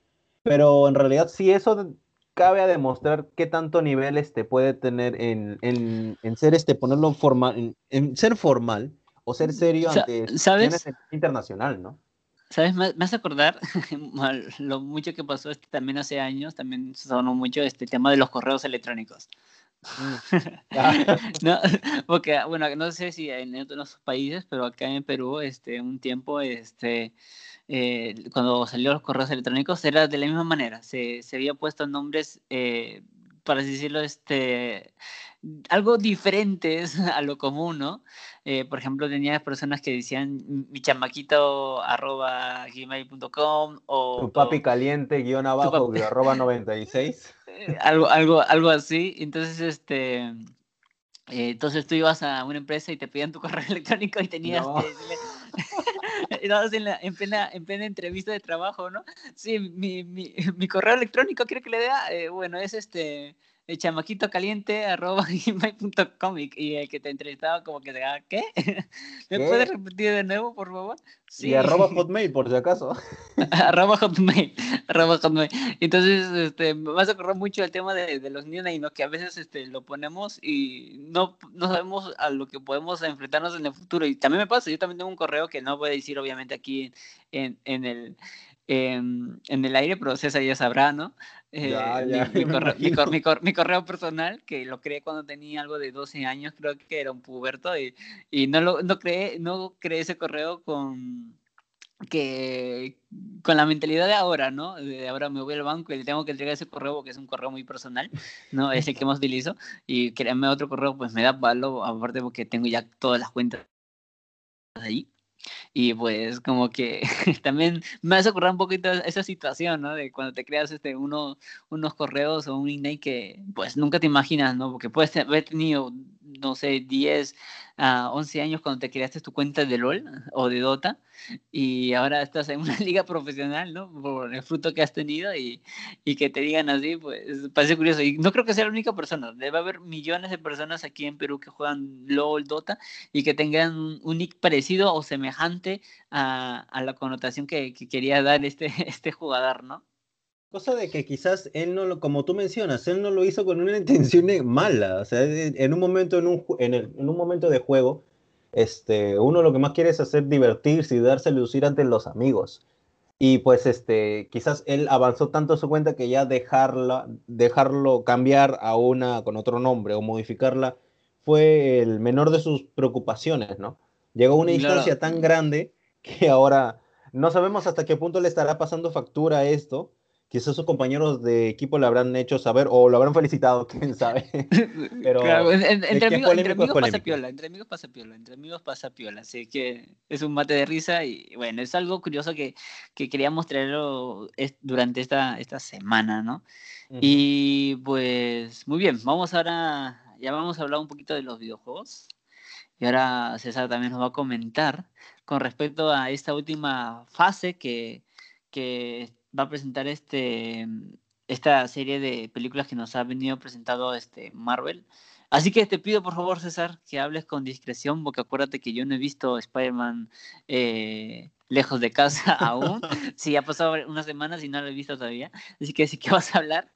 Pero en realidad si eso cabe a demostrar qué tanto nivel este puede tener en, en, en ser este, ponerlo formal, en ser formal o ser serio ante ¿sabes? internacional, ¿no? ¿Sabes? Me, hace acordar lo mucho que pasó este, también hace años, también sonó mucho este tema de los correos electrónicos. Mm. no, porque, bueno, no sé si en otros países, pero acá en Perú, este, un tiempo, este, eh, cuando salió los correos electrónicos, era de la misma manera. Se, se había puesto nombres, eh, para decirlo, este, algo diferentes a lo común, ¿no? Eh, por ejemplo, tenía personas que decían mi chamaquito arroba gmail.com o... Tu papi caliente guion abajo arroba 96. Eh, algo, algo, algo así. Entonces, este... Eh, entonces tú ibas a una empresa y te pedían tu correo electrónico y tenías en, en, plena, en plena entrevista de trabajo, ¿no? Sí, mi, mi, mi correo electrónico, ¿quiere que le dé? bueno, es este el chamaquito caliente arroba gmail.com y el que te entrevistaba como que diga, ¿qué? ¿Me puedes repetir de nuevo, por favor? Sí. Y arroba hotmail, por si acaso. arroba hotmail, arroba hotmail. Entonces, este, me vas a acordar mucho el tema de, de los niños y ¿no? que a veces este, lo ponemos y no, no sabemos a lo que podemos enfrentarnos en el futuro. Y también me pasa, yo también tengo un correo que no voy a decir obviamente aquí en, en el en, en, el aire, pero César ya sabrá, ¿no? Eh, mi, correo, personal, que lo creé cuando tenía algo de 12 años, creo que era un puberto, y, y no, lo, no, creé, no creé ese correo con, que, con la mentalidad de ahora, ¿no? De ahora me voy al banco y le tengo que entregar ese correo porque es un correo muy personal, ¿no? Es el que más utilizo, y créanme otro correo, pues me da palo, aparte porque tengo ya todas las cuentas ahí. Y pues como que también me hace ocurrir un poquito esa situación, ¿no? De cuando te creas este, uno, unos correos o un email que pues nunca te imaginas, ¿no? Porque puedes haber tenido, no sé, 10 a 11 años cuando te creaste tu cuenta de LOL o de Dota y ahora estás en una liga profesional, ¿no? Por el fruto que has tenido y, y, que te digan así, pues parece curioso. Y no creo que sea la única persona, debe haber millones de personas aquí en Perú que juegan LOL, Dota y que tengan un nick parecido o semejante a, a la connotación que, que, quería dar este, este jugador, ¿no? Cosa de que quizás él no lo, como tú mencionas, él no lo hizo con una intención mala. O sea, en un momento, en un, en, el, en un momento de juego, este, uno lo que más quiere es hacer divertirse y darse lucir ante los amigos. Y pues este, quizás él avanzó tanto su cuenta que ya dejarla, dejarlo cambiar a una con otro nombre o modificarla fue el menor de sus preocupaciones, ¿no? Llegó a una instancia tan grande que ahora no sabemos hasta qué punto le estará pasando factura esto quizás sus compañeros de equipo le habrán hecho saber o lo habrán felicitado, quién sabe. Pero entre, amigos, pasa piola, entre amigos pasa piola, entre amigos pasa piola, así que es un mate de risa y bueno, es algo curioso que, que queríamos traerlo durante esta, esta semana, ¿no? Y pues muy bien, vamos ahora, ya vamos a hablar un poquito de los videojuegos. Y ahora César también nos va a comentar con respecto a esta última fase que, que va a presentar este, esta serie de películas que nos ha venido presentando este Marvel. Así que te pido por favor, César, que hables con discreción, porque acuérdate que yo no he visto Spider-Man eh, lejos de casa aún. sí, ha pasado unas semanas y no lo he visto todavía. Así que sí que vas a hablar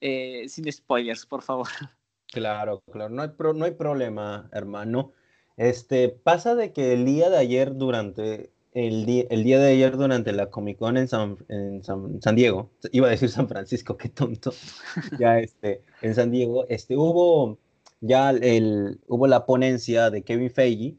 eh, sin spoilers, por favor. Claro, claro, no hay, no hay problema, hermano. Este, pasa de que el día de ayer durante el día, el día de ayer durante la Comic Con en San, en San, Diego, iba a decir San Francisco, qué tonto, ya este, en San Diego, este, hubo ya el, hubo la ponencia de Kevin Feige,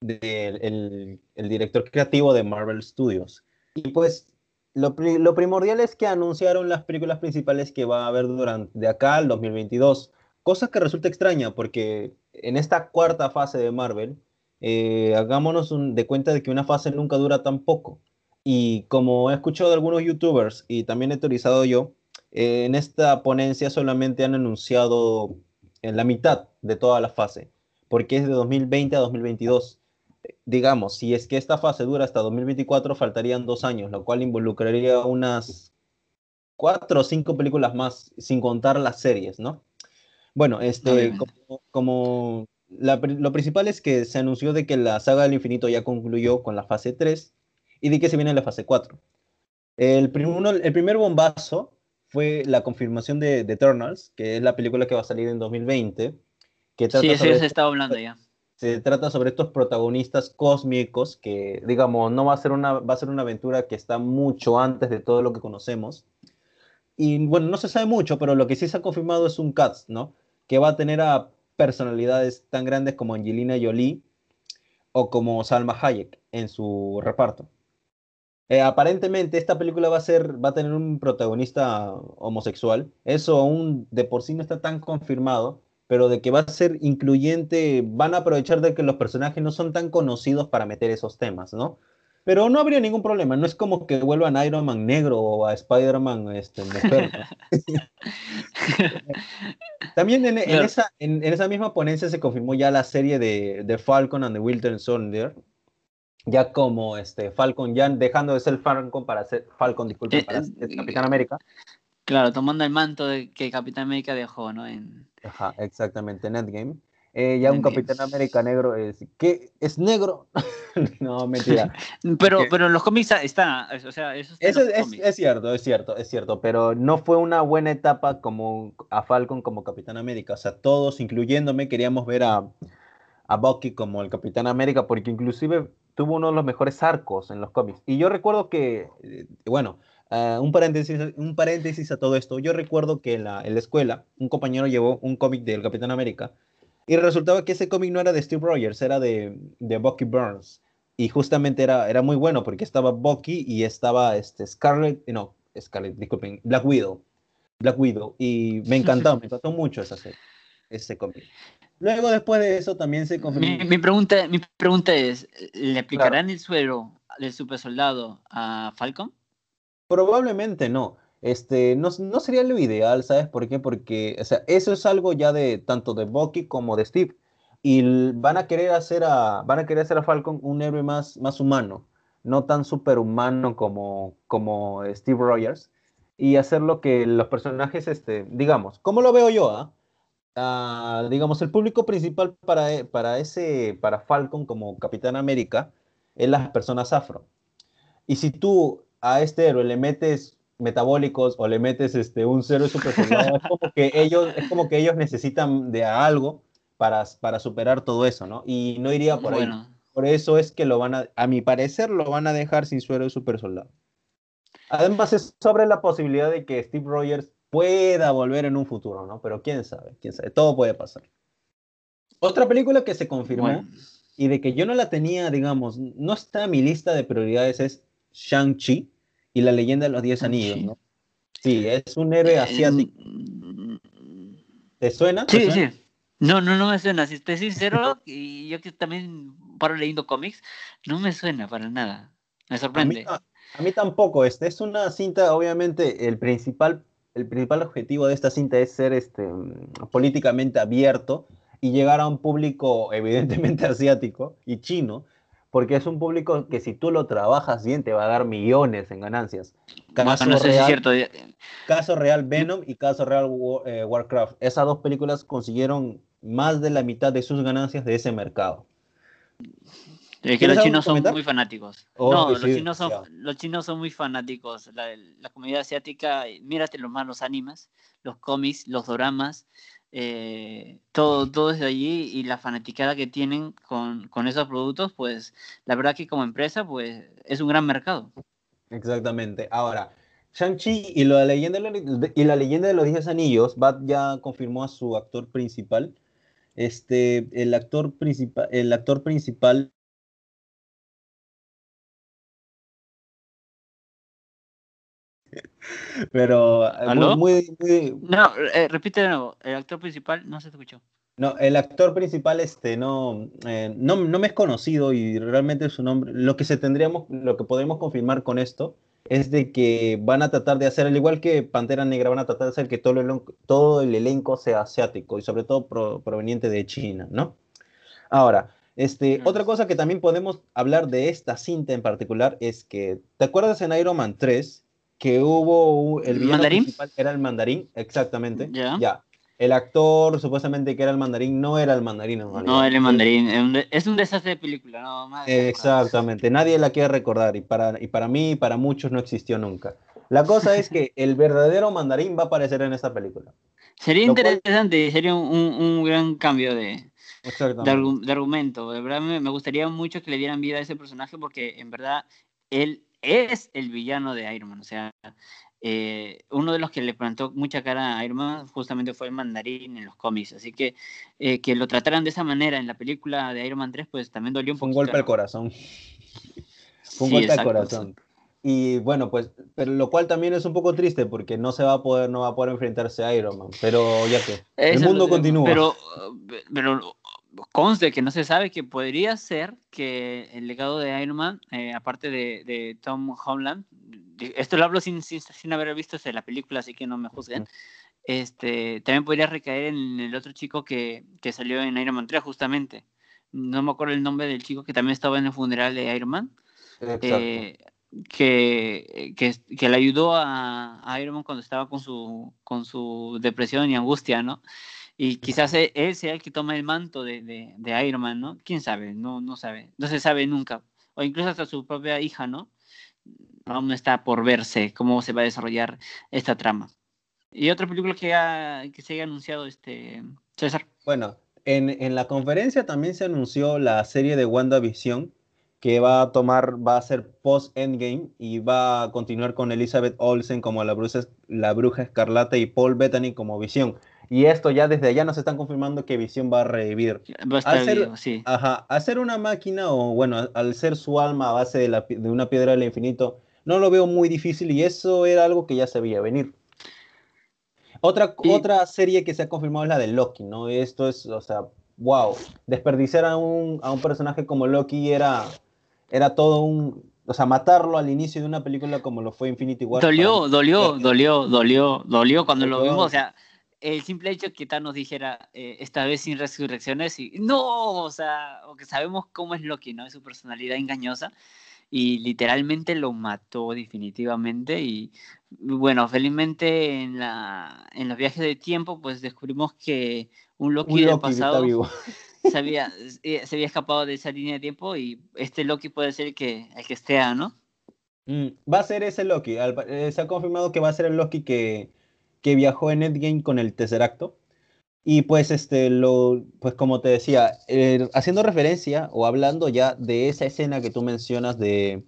el, director creativo de Marvel Studios. Y pues lo, lo, primordial es que anunciaron las películas principales que va a haber durante de acá al 2022, cosa que resulta extraña porque en esta cuarta fase de Marvel, eh, hagámonos de cuenta de que una fase nunca dura tan poco. Y como he escuchado de algunos youtubers y también he teorizado yo, eh, en esta ponencia solamente han anunciado en la mitad de toda la fase, porque es de 2020 a 2022. Digamos, si es que esta fase dura hasta 2024, faltarían dos años, lo cual involucraría unas cuatro o cinco películas más, sin contar las series, ¿no? Bueno, este, como lo principal es que se anunció de que la saga del infinito ya concluyó con la fase 3 y de que se viene la fase 4. El, el primer bombazo fue la confirmación de, de, Eternals, que es la película que va a salir en 2020. Que sí, sí, se está hablando ya. Se trata sobre estos protagonistas cósmicos que, digamos, no va a ser una, va a ser una aventura que está mucho antes de todo lo que conocemos. Y bueno, no se sabe mucho, pero lo que sí se ha confirmado es un cast, ¿no? Que va a tener a personalidades tan grandes como Angelina Jolie o como Salma Hayek en su reparto. Eh, aparentemente esta película va a ser, va a tener un protagonista homosexual. Eso aún de por sí no está tan confirmado, pero de que va a ser incluyente, van a aprovechar de que los personajes no son tan conocidos para meter esos temas, ¿no? Pero no habría ningún problema, no es como que vuelvan a Iron Man negro o a Spider-Man este, mujer. También en, esa, en, esa, misma ponencia se confirmó ya la serie de, de Falcon and the Winter Soldier, ya como este, Falcon, ya dejando de ser Falcon para ser Falcon, disculpe, para ser eh, Capitán América. Claro, tomando el manto de, que Capitán América dejó, ¿no? En... Ajá, exactamente, en Endgame. Eh, ya un Capitán América negro es que es negro. no, mentira. pero, pero en los cómics está, o sea, eso, es, es, cierto, es cierto, es cierto, pero no fue una buena etapa como a Falcon como Capitán América. O sea, todos, incluyéndome, queríamos ver a, a Bucky como el Capitán América, porque inclusive tuvo uno de los mejores arcos en los cómics. Y yo recuerdo que, eh, bueno, uh, un, paréntesis, un paréntesis a todo esto. Yo recuerdo que en la, en la escuela un compañero llevó un cómic del Capitán América y resultaba que ese cómic no era de Steve Rogers, era de, de Bucky Burns. Y justamente era, era muy bueno porque estaba Bucky y estaba este, Scarlett, no, Scarlett, disculpen, Black Widow. Black Widow. Y me encantó, me encantó mucho esa serie, ese cómic. Luego, después de eso, también se confirmó. Mi, pregunta, mi pregunta es: ¿le aplicarán el suero del super soldado a Falcon? Probablemente no este, no, no, sería lo ideal, ¿sabes por qué? Porque, o sea, eso es algo ya de tanto de Bucky como de Steve. Y van a querer hacer a, van a querer hacer a Falcon un héroe más, más humano, no tan superhumano como, como Steve Rogers. Y hacer lo que los personajes, este, digamos, ¿cómo lo veo yo? Ah? ah digamos, el público principal para, para, ese, para Falcon como Capitán América es las personas afro. Y si tú a este héroe le metes metabólicos o le metes este, un cero super es como que ellos, es como que ellos necesitan de algo para, para superar todo eso, ¿no? Y no iría por ahí. Por eso es que lo van a, a mi parecer, lo van a dejar sin suero de super soldado. Además, es sobre la posibilidad de que Steve Rogers pueda volver en un futuro, ¿no? Pero quién sabe, quién sabe, todo puede pasar. Otra película que se confirmó y de que yo no la tenía, digamos, no está en mi lista de prioridades es Shang-Chi y la leyenda de los Diez Anillos, ¿no? Sí, es un héroe asiático. ¿Te suena? sí, sí. No, no, no me suena. Si estoy sincero, y yo que también paro leyendo cómics, no me suena para nada. Me sorprende. A mí, tampoco. Este es una cinta, obviamente, el principal, el principal objetivo de esta cinta es ser este, políticamente abierto y llegar a un público evidentemente asiático y chino, porque es un público que si tú lo trabajas bien te va a dar millones en ganancias. Caso, no sé real, si es cierto. caso real Venom y caso real eh, Warcraft. Esas dos películas consiguieron más de la mitad de sus ganancias de ese mercado. Es que los chinos son muy fanáticos. Oh, no, los, chinos son, los chinos son muy fanáticos. La, la comunidad asiática, mírate los más los animes, los cómics, los dramas, eh, todo, todo es de allí y la fanaticada que tienen con, con, esos productos, pues la verdad que como empresa, pues es un gran mercado. Exactamente. Ahora, Shang-Chi y, la leyenda y la leyenda de los 10 anillos, Bat ya confirmó a su actor principal. Este, el actor principal, el actor principal Pero eh, Muy, No, eh, repite de nuevo, el actor principal no se escuchó. No, el actor principal este no, eh, no, no, me es conocido y realmente su nombre, lo que se tendríamos, lo que podemos confirmar con esto es de que van a tratar de hacer, al igual que Pantera Negra, van a tratar de hacer que todo el, todo el elenco sea asiático y sobre todo proveniente de China, ¿no? Ahora, este, otra cosa que también podemos hablar de esta cinta en particular es que, ¿te acuerdas en Iron Man 3 que hubo el villano ¿Mandarín? principal era el mandarín, exactamente. Ya. El actor supuestamente que era el mandarín no era el mandarín. no, era el mandarín. Es un desastre de película. No, exactamente. Nadie la quiere recordar y para, y para mí y para muchos no existió nunca. La cosa es que el verdadero mandarín va a aparecer en esta película. Sería interesante, sería un, un, gran cambio de, de, argumento. De verdad me, me gustaría mucho que le dieran vida a ese personaje porque en verdad él es el villano de Iron Man. O sea, eh, uno de los que le plantó mucha cara a Iron Man justamente fue el mandarín en los cómics. Así que eh, que lo trataran de esa manera en la película de Iron Man 3, pues también dolió un poco. Un golpe al corazón. un golpe al corazón. Y bueno, pues, pero lo cual también es un poco triste porque no se va a poder, no va a poder enfrentarse a Iron Man. Pero ya que el mundo continúa. Pero, pero conste que no se sabe que podría ser que el legado de Iron Man, eh, aparte de, Tom Holland, esto lo hablo sin, sin, haber visto la película, así que no me juzguen, este, también podría recaer en el otro chico que, que, salió en Iron Man 3 justamente. No me acuerdo el nombre del chico que también estaba en el funeral de Iron Man. Eh, que, que, que, le ayudó a, a, Iron Man cuando estaba con su, con su depresión y angustia, ¿no? Y quizás e, él sea el que toma el manto de, de, de, Iron Man, ¿no? ¿Quién sabe? No, no sabe. No se sabe nunca. O incluso hasta su propia hija, ¿no? Aún está por verse cómo se va a desarrollar esta trama. ¿Y otra película que, ha, que se haya anunciado, este, César? Bueno, en, en la conferencia también se anunció la serie de WandaVision, que va a tomar, va a ser post-Endgame y va a continuar con Elizabeth Olsen como la bruja, la bruja escarlata y Paul Bettany como Visión. Y esto ya desde allá nos están confirmando que Visión va a revivir. Va a estar vivo, sí. Ajá, hacer una máquina o bueno, al ser su alma a base de, la, de una piedra del infinito, no lo veo muy difícil y eso era algo que ya se veía venir. Otra, otra serie que se ha confirmado es la de Loki, ¿no? Esto es, o sea, wow, desperdiciar a un, a un personaje como Loki era, era todo un, o sea, matarlo al inicio de una película como lo fue Infinity War. Dolió, dolió, dolió, dolió, dolió cuando lo vimos, o sea, el simple hecho que Thanos dijera eh, esta vez sin resurrecciones y no, o sea, o que sabemos cómo es Loki, ¿no? Es su personalidad engañosa y literalmente lo mató definitivamente y bueno, felizmente en la en los viajes de tiempo pues descubrimos que un Loki, del pasado se había, eh, se había escapado de esa línea de tiempo y este Loki puede ser el que el que esté, ¿no? Mm, va a ser ese Loki, eh, se ha confirmado que va a ser el Loki que que viajó en Endgame con el Tesseracto. Y pues, este, lo, pues como te decía, eh, haciendo referencia o hablando ya de esa escena que tú mencionas de,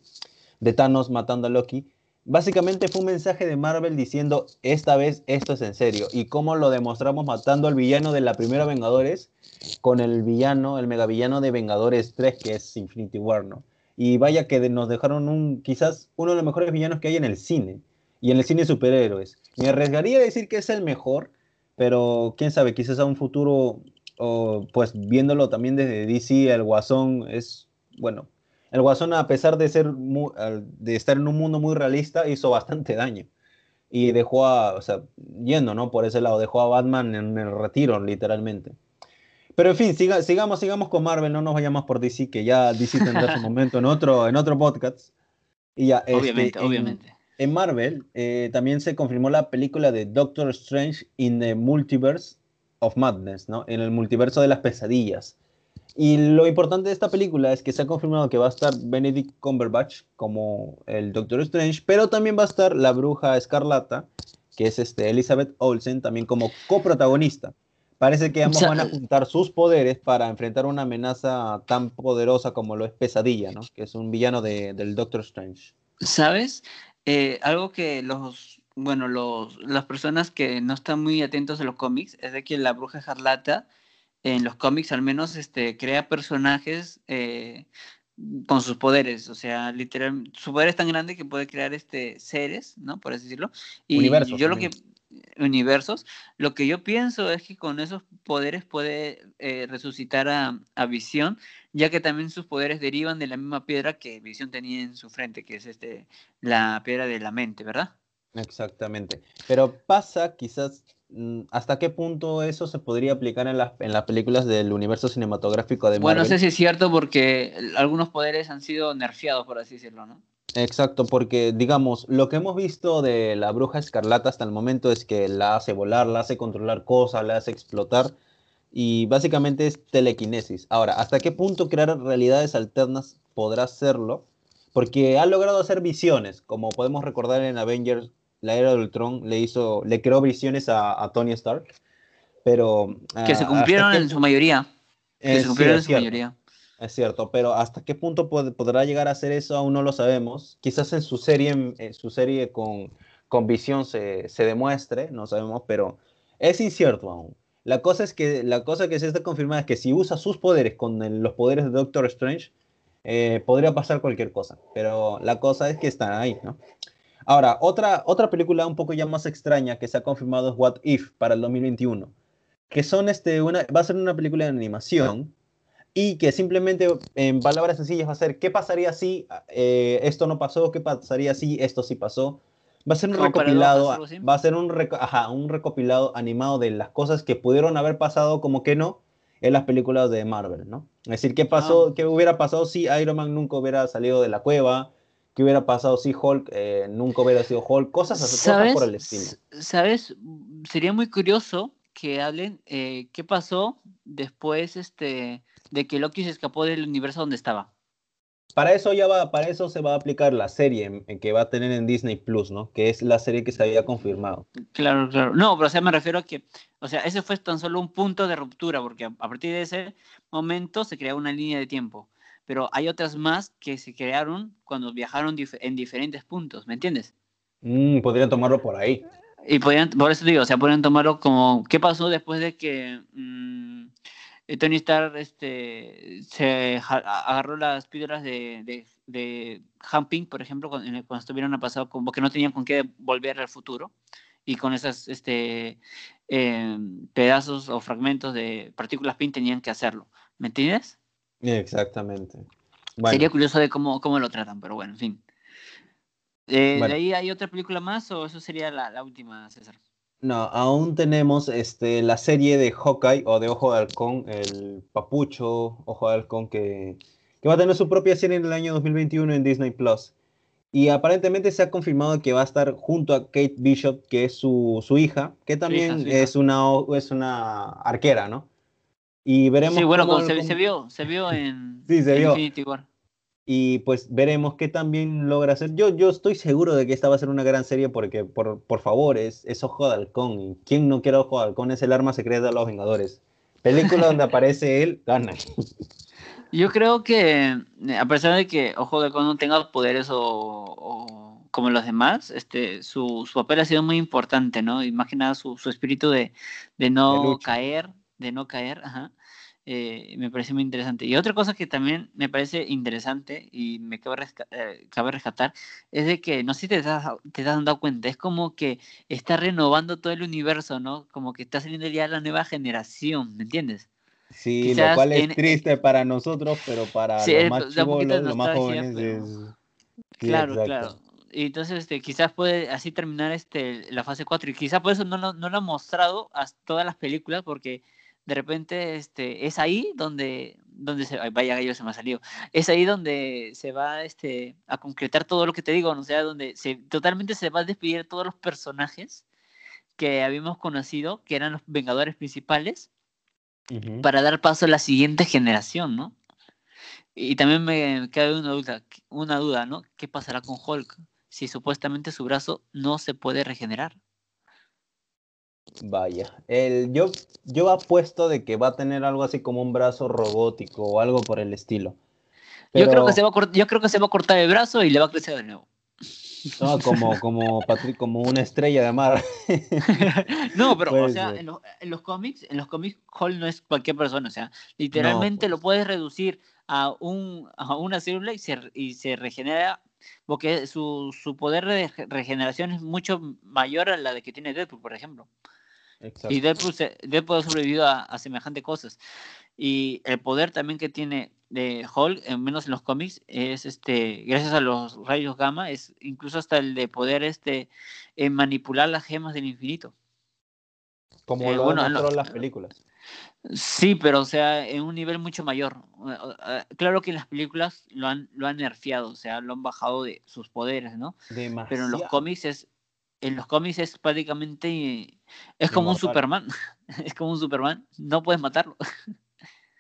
de Thanos matando a Loki, básicamente fue un mensaje de Marvel diciendo, esta vez esto es en serio. Y cómo lo demostramos matando al villano de la primera Vengadores con el villano, el megavillano de Vengadores 3, que es Infinity War, ¿no? Y vaya que nos dejaron un, quizás uno de los mejores villanos que hay en el cine. y en el cine superhéroes. Me arriesgaría a decir que es el mejor, pero quién sabe, quizás a un futuro, o pues viéndolo también desde DC, el Guasón es, bueno, el Guasón a pesar de, ser de estar en un mundo muy realista, hizo bastante daño. Y dejó a, o sea, yendo, ¿no? Por ese lado, dejó a Batman en el retiro, literalmente. Pero en fin, sigamos, sigamos con Marvel, no nos vayamos por DC, que ya DC tendrá su momento en otro, en otro podcast. Y ya, este, obviamente, obviamente. En Marvel eh, también se confirmó la película de Doctor Strange in the Multiverse of Madness, ¿no? En el multiverso de las pesadillas. Y lo importante de esta película es que se ha confirmado que va a estar Benedict Cumberbatch como el Doctor Strange, pero también va a estar la bruja escarlata, que es este Elizabeth Olsen, también como coprotagonista. Parece que ambos van a juntar sus poderes para enfrentar una amenaza tan poderosa como lo es Pesadilla, ¿no? Que es un villano de, del Doctor Strange. ¿Sabes? Eh, algo que los, bueno, los, las personas que no están muy atentos a los cómics es de que la bruja escarlata en los cómics al menos este, crea personajes eh, con sus poderes, o sea, literal, su poder es tan grande que puede crear este seres, ¿no? Por así decirlo. Y yo lo que universos, lo que yo pienso es que con esos poderes puede eh, resucitar a, a Visión ya que también sus poderes derivan de la misma piedra que Visión tenía en su frente, que es este, la piedra de la mente, ¿verdad? Exactamente. Pero pasa quizás hasta qué punto eso se podría aplicar en las, en las películas del universo cinematográfico de Marvel. Bueno, no sé si es cierto porque algunos poderes han sido nerfeados, por así decirlo, ¿no? Exacto, porque digamos, lo que hemos visto de la bruja escarlata hasta el momento es que la hace volar, la hace controlar cosas, la hace explotar, y básicamente es telequinesis. Ahora, ¿hasta qué punto crear realidades alternas podrá hacerlo? Porque ha logrado hacer visiones, como podemos recordar en Avengers, la era del Ultron le hizo, le creó visiones a, Tony Stark, pero... Que se cumplieron en su mayoría. Que se cumplieron en su mayoría. Es cierto, pero hasta qué punto podrá llegar a hacer eso aún no lo sabemos. Quizás en su serie, en su serie con, con visión se, se demuestre, no sabemos, pero es incierto aún. La cosa es que la cosa que se está confirmada es que si usa sus poderes con los poderes de Doctor Strange, eh, podría pasar cualquier cosa. Pero la cosa es que están ahí, ¿no? Ahora, otra, otra película un poco ya más extraña que se ha confirmado es What If para el 2021. Que son este, una, va a ser una película de animación y que simplemente en palabras sencillas va a ser qué pasaría si eh, esto no pasó, qué pasaría si esto sí pasó. Va a ser un recopilado, va a ser un, un recopilado animado de las cosas que pudieron haber pasado como que no en las películas de Marvel, ¿no? Es decir, ¿qué pasó, ah. qué hubiera pasado si Iron Man nunca hubiera salido de la cueva? ¿Qué hubiera pasado si Hulk eh, nunca hubiera sido Hulk? Cosas por el estilo. ¿Sabes? Sería muy curioso que hablen eh, qué pasó después este, de que Loki se escapó del universo donde estaba. Para eso ya va, para eso se va a aplicar la serie en, que va a tener en Disney Plus, ¿no? Que es la serie que se había confirmado. Claro, claro. No, pero o sea, me refiero a que, o sea, ese fue tan solo un punto de ruptura, porque a, partir de ese momento se creó una línea de tiempo. Pero hay otras más que se crearon cuando viajaron en diferentes puntos, ¿me entiendes? Mm, podrían tomarlo por ahí. Y podrían, por eso digo, o sea, podrían tomarlo como, ¿qué pasó después de que mm, Tony Stark este, se agarró las piedras de, de, de Humping, por ejemplo, cuando, cuando estuvieron a pasado, como que no tenían con qué volver al futuro, y con esos este, em, pedazos o fragmentos de partículas PIN tenían que hacerlo. ¿Me entiendes? Exactamente. Sería curioso de cómo, cómo lo tratan, pero bueno, en fin. Eh, ¿De ahí hay otra película más o eso sería la, la última, César? No, aún tenemos este, la serie de Hawkeye o de Ojo de Halcón, el papucho Ojo de Halcón, que, que va a tener su propia serie en el año 2021 en Disney Plus. Y aparentemente se ha confirmado que va a estar junto a Kate Bishop, que es su, su hija, que también es, una, es una arquera, ¿no? Y veremos. Sí, bueno, se, se, vio, se vio en, sí, se vio. Infinity War y pues veremos qué también logra hacer. Yo, yo estoy seguro de que esta va a ser una gran serie porque, por, por favor, es, es Ojo de Halcón. ¿Quién no quiere Ojo de Halcón? Es el arma secreta de los Vengadores. Película donde aparece él, gana. Yo creo que, a pesar de que Ojo de Halcón no tenga poderes o, como los demás, este, su, su, papel ha sido muy importante, ¿no? Y más que nada su, su espíritu de, de no caer, de no caer, ajá eh, me parece muy interesante. Y otra cosa que también me parece interesante y me cabe, eh, rescatar es de que, no sé si te das, te has dado cuenta, es como que está renovando todo el universo, ¿no? Como que está saliendo ya la nueva generación, ¿me entiendes? Sí, lo cual es triste para nosotros, pero para los más chivolos, los más jóvenes es... claro, claro. Y entonces este, quizás puede así terminar este, la fase 4 y quizás por eso no, no, no lo han mostrado a todas las películas porque de repente este, es ahí donde, donde se, vaya gallo se me ha salido, es ahí donde se va este, a concretar todo lo que te digo, o sea, donde se, totalmente se va a despedir todos los personajes que habíamos conocido, que eran los Vengadores principales, para dar paso a la siguiente generación, ¿no? Y también me queda una duda, una duda, ¿no? ¿Qué pasará con Hulk si supuestamente su brazo no se puede regenerar? Vaya, el, yo, yo apuesto de que va a tener algo así como un brazo robótico o algo por el estilo. Yo, creo que se va a yo creo que se va a cortar el brazo y le va a crecer de nuevo. No, como, como, Patrick, como una estrella de mar. no, pero, o sea, en los, cómics, en los cómics, Hall no es cualquier persona, o sea, literalmente lo pues. puedes reducir a, un, a una célula y se, y se regenera, porque su, su poder de regeneración es mucho mayor a la de que tiene Deadpool, por ejemplo. Y Deadpool, ha sobrevivido a, semejante cosas. Y el poder también que tiene de Hulk, en menos en los cómics, es este, gracias a los rayos gamma, es incluso hasta el de poder este manipular las gemas del infinito. Como eh, lo bueno, en las películas. Sí, pero o sea, en un nivel mucho mayor. Claro que en las películas lo han, lo han nerfeado, o sea, lo han bajado de sus poderes, ¿no? Pero en los cómics es, en los cómics es prácticamente es como un Superman es como un Superman no puedes matarlo.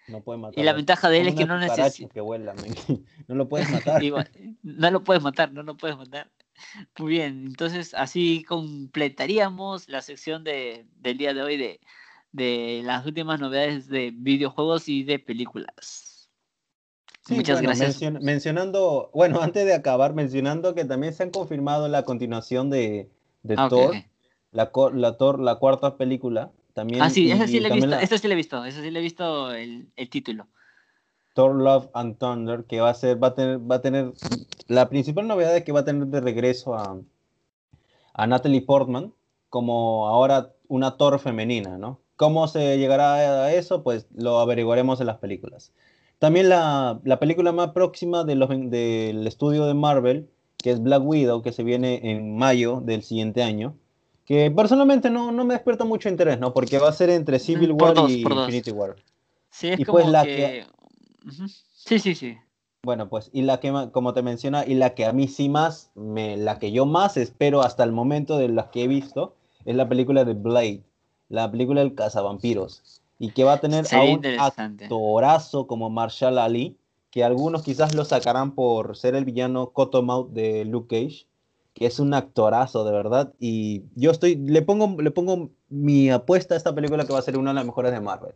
No puedes matarlo y la ventaja de él es que no necesita no lo puedes matar. No lo puedes matar no lo puedes matar. Muy bien entonces así completaríamos la sección de, del día de hoy de, de las últimas novedades de videojuegos y de películas. Muchas gracias. mencionando bueno antes de acabar mencionando que también se han confirmado la continuación de de ah, Thor, la, la, Thor, la cuarta película. También, ah, sí, esa sí la he visto, esa sí la he visto, esa sí le he visto el, el, título. Thor Love and Thunder, que va a ser, va a tener, va a tener, la principal novedad es que va a tener de regreso a, a Natalie Portman como ahora una Thor femenina, ¿no? ¿Cómo se llegará a eso? Pues lo averiguaremos en las películas. También la, la película más próxima de los, del estudio de Marvel que es Black Widow, que se viene en mayo del siguiente año, que personalmente no, no me despierta mucho interés, ¿no? Porque va a ser entre Civil War y Infinity War. Sí, es como pues la que... Sí, sí, sí. Bueno, pues, y la que, como te menciona, y la que a mí sí más, me, la que yo más espero hasta el momento de las que he visto, es la película de Blade, la película del cazavampiros, y que va a tener a un actorazo como Marshall Ali, que algunos quizás lo sacarán por ser el villano Cottonmouth de Luke Cage, que es un actorazo de verdad. Y yo estoy, le pongo, le pongo mi apuesta a esta película que va a ser una de las mejores de Marvel.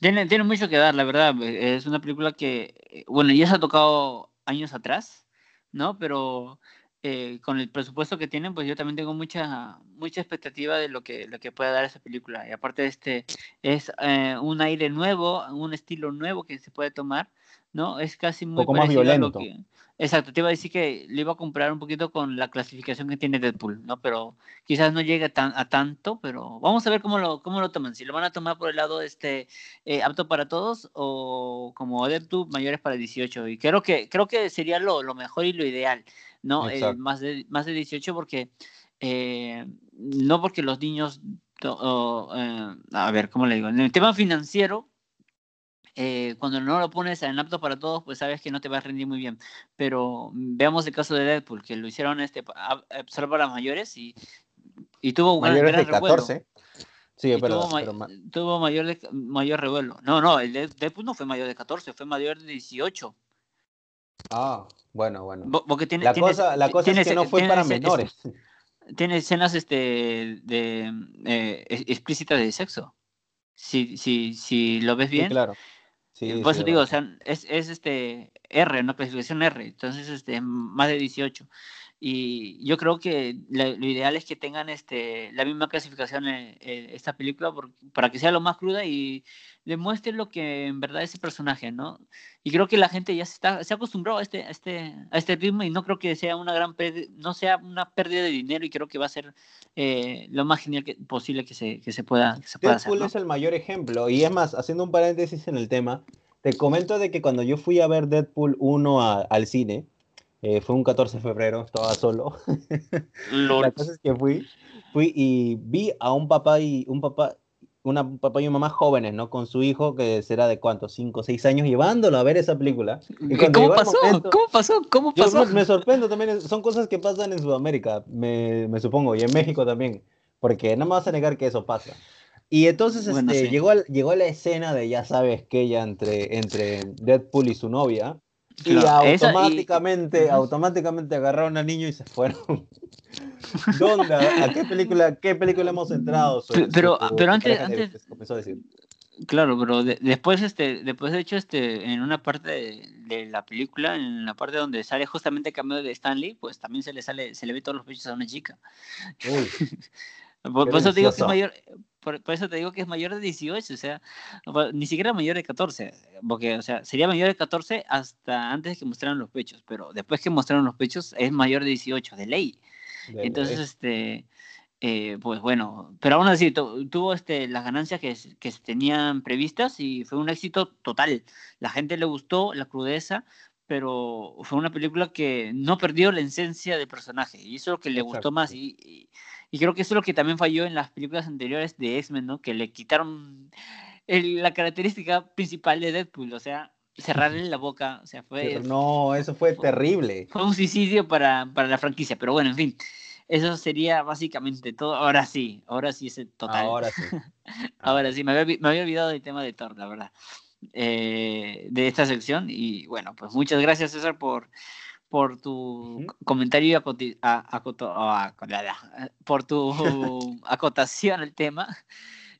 Tiene, tiene mucho que dar, la verdad. Es una película que, bueno, ya se ha tocado años atrás, ¿no? Pero eh, con el presupuesto que tienen, pues yo también tengo mucha mucha expectativa de lo que lo que pueda dar esa película. Y aparte de este es eh, un aire nuevo, un estilo nuevo que se puede tomar, ¿no? Es casi muy un poco más violento. Exacto, te iba a decir que le iba a comprar un poquito con la clasificación que tiene Deadpool, ¿no? Pero quizás no llegue a, a tanto, pero vamos a ver cómo lo, cómo lo toman. Si lo van a tomar por el lado este eh, apto para todos o como Deadpool mayores para 18. Y creo que, creo que sería lo, lo mejor y lo ideal, ¿no? Eh, más, de, más de 18 porque, eh, no porque los niños, a ver, ¿cómo le digo? En el tema financiero, eh, cuando no lo pones en apto para todos, pues sabes que no te va a rendir muy bien. Pero veamos el caso de Deadpool, que lo hicieron este, solo para mayores y, y tuvo un mayores de 14. Sí, pero, tuvo, mayor, de, mayor revuelo. No, no, el Deadpool no fue mayor de 14, fue mayor de 18. Ah, bueno, bueno. la, cosa, la cosa es que no fue para menores. Tiene escenas este, de, eh, explícitas de sexo. Si, si, si lo ves bien, claro. Sí, Por eso digo, o sea, es, es, este R, una clasificación R, entonces este, más de 18. Y yo creo que lo, ideal es que tengan este, la misma clasificación en, esta película para que sea lo más cruda y demuestre lo que en verdad es ese personaje, ¿no? Y creo que la gente ya se, está, se ha acostumbrado a este, a, este, a este ritmo y no creo que sea una gran no sea una pérdida de dinero y creo que va a ser eh, lo más genial que, posible que se, que se pueda, que se pueda hacer. ¿no? es el mayor ejemplo y es más, haciendo un paréntesis en el tema, te comento de que cuando yo fui a ver Deadpool 1 al cine, eh, fue un 14 de febrero, estaba solo. La cosa es que fui, fui y vi a un papá y un papá, una papá y una mamá jóvenes, ¿no? Con su hijo que será de cuánto, 5 o 6 años, llevándolo a ver esa película. ¿Cómo pasó? ¿Cómo pasó? ¿Cómo pasó? me, sorprendo también, son cosas que pasan en Sudamérica, me, me, supongo, y en México también, porque no me vas a negar que eso pasa. Y entonces este, llegó, llegó la escena de ya sabes que ella entre, entre Deadpool y su novia, y automáticamente, automáticamente agarraron al niño y se fueron. ¿Dónde? ¿A qué película, qué película hemos entrado? pero, pero antes, antes comenzó a decir. Claro, pero después, este, después de hecho, este, en una parte de, la película, en la parte donde sale justamente el cambio de Stanley, pues también se le sale, se le ve todos los pechos a una chica. por, eso te digo que es mayor, por, eso te digo que es mayor de 18, o sea, ni siquiera mayor de 14, porque, o sea, sería mayor de 14 hasta antes de que mostraran los pechos, pero después que mostraron los pechos es mayor de 18, de ley. Entonces, este, eh, pues bueno, pero aún así tuvo este, las ganancias que, que tenían previstas y fue un éxito total. La gente le gustó la crudeza, pero fue una película que no perdió la esencia del personaje y eso es lo que le gustó más y, y creo que eso es lo que también falló en las películas anteriores de X-Men, ¿no? Que le quitaron la característica principal de Deadpool, o sea, cerrarle la boca, o sea, fue... no, eso fue, terrible. Fue un suicidio para, para la franquicia, pero bueno, en fin. Eso sería básicamente todo. Ahora sí, ahora sí es total. Ahora sí. ahora sí, me había, me había, olvidado del tema de Thor, la verdad. Eh, de esta sección. Y bueno, pues muchas gracias, César, por, por tu comentario y por tu acotación al tema.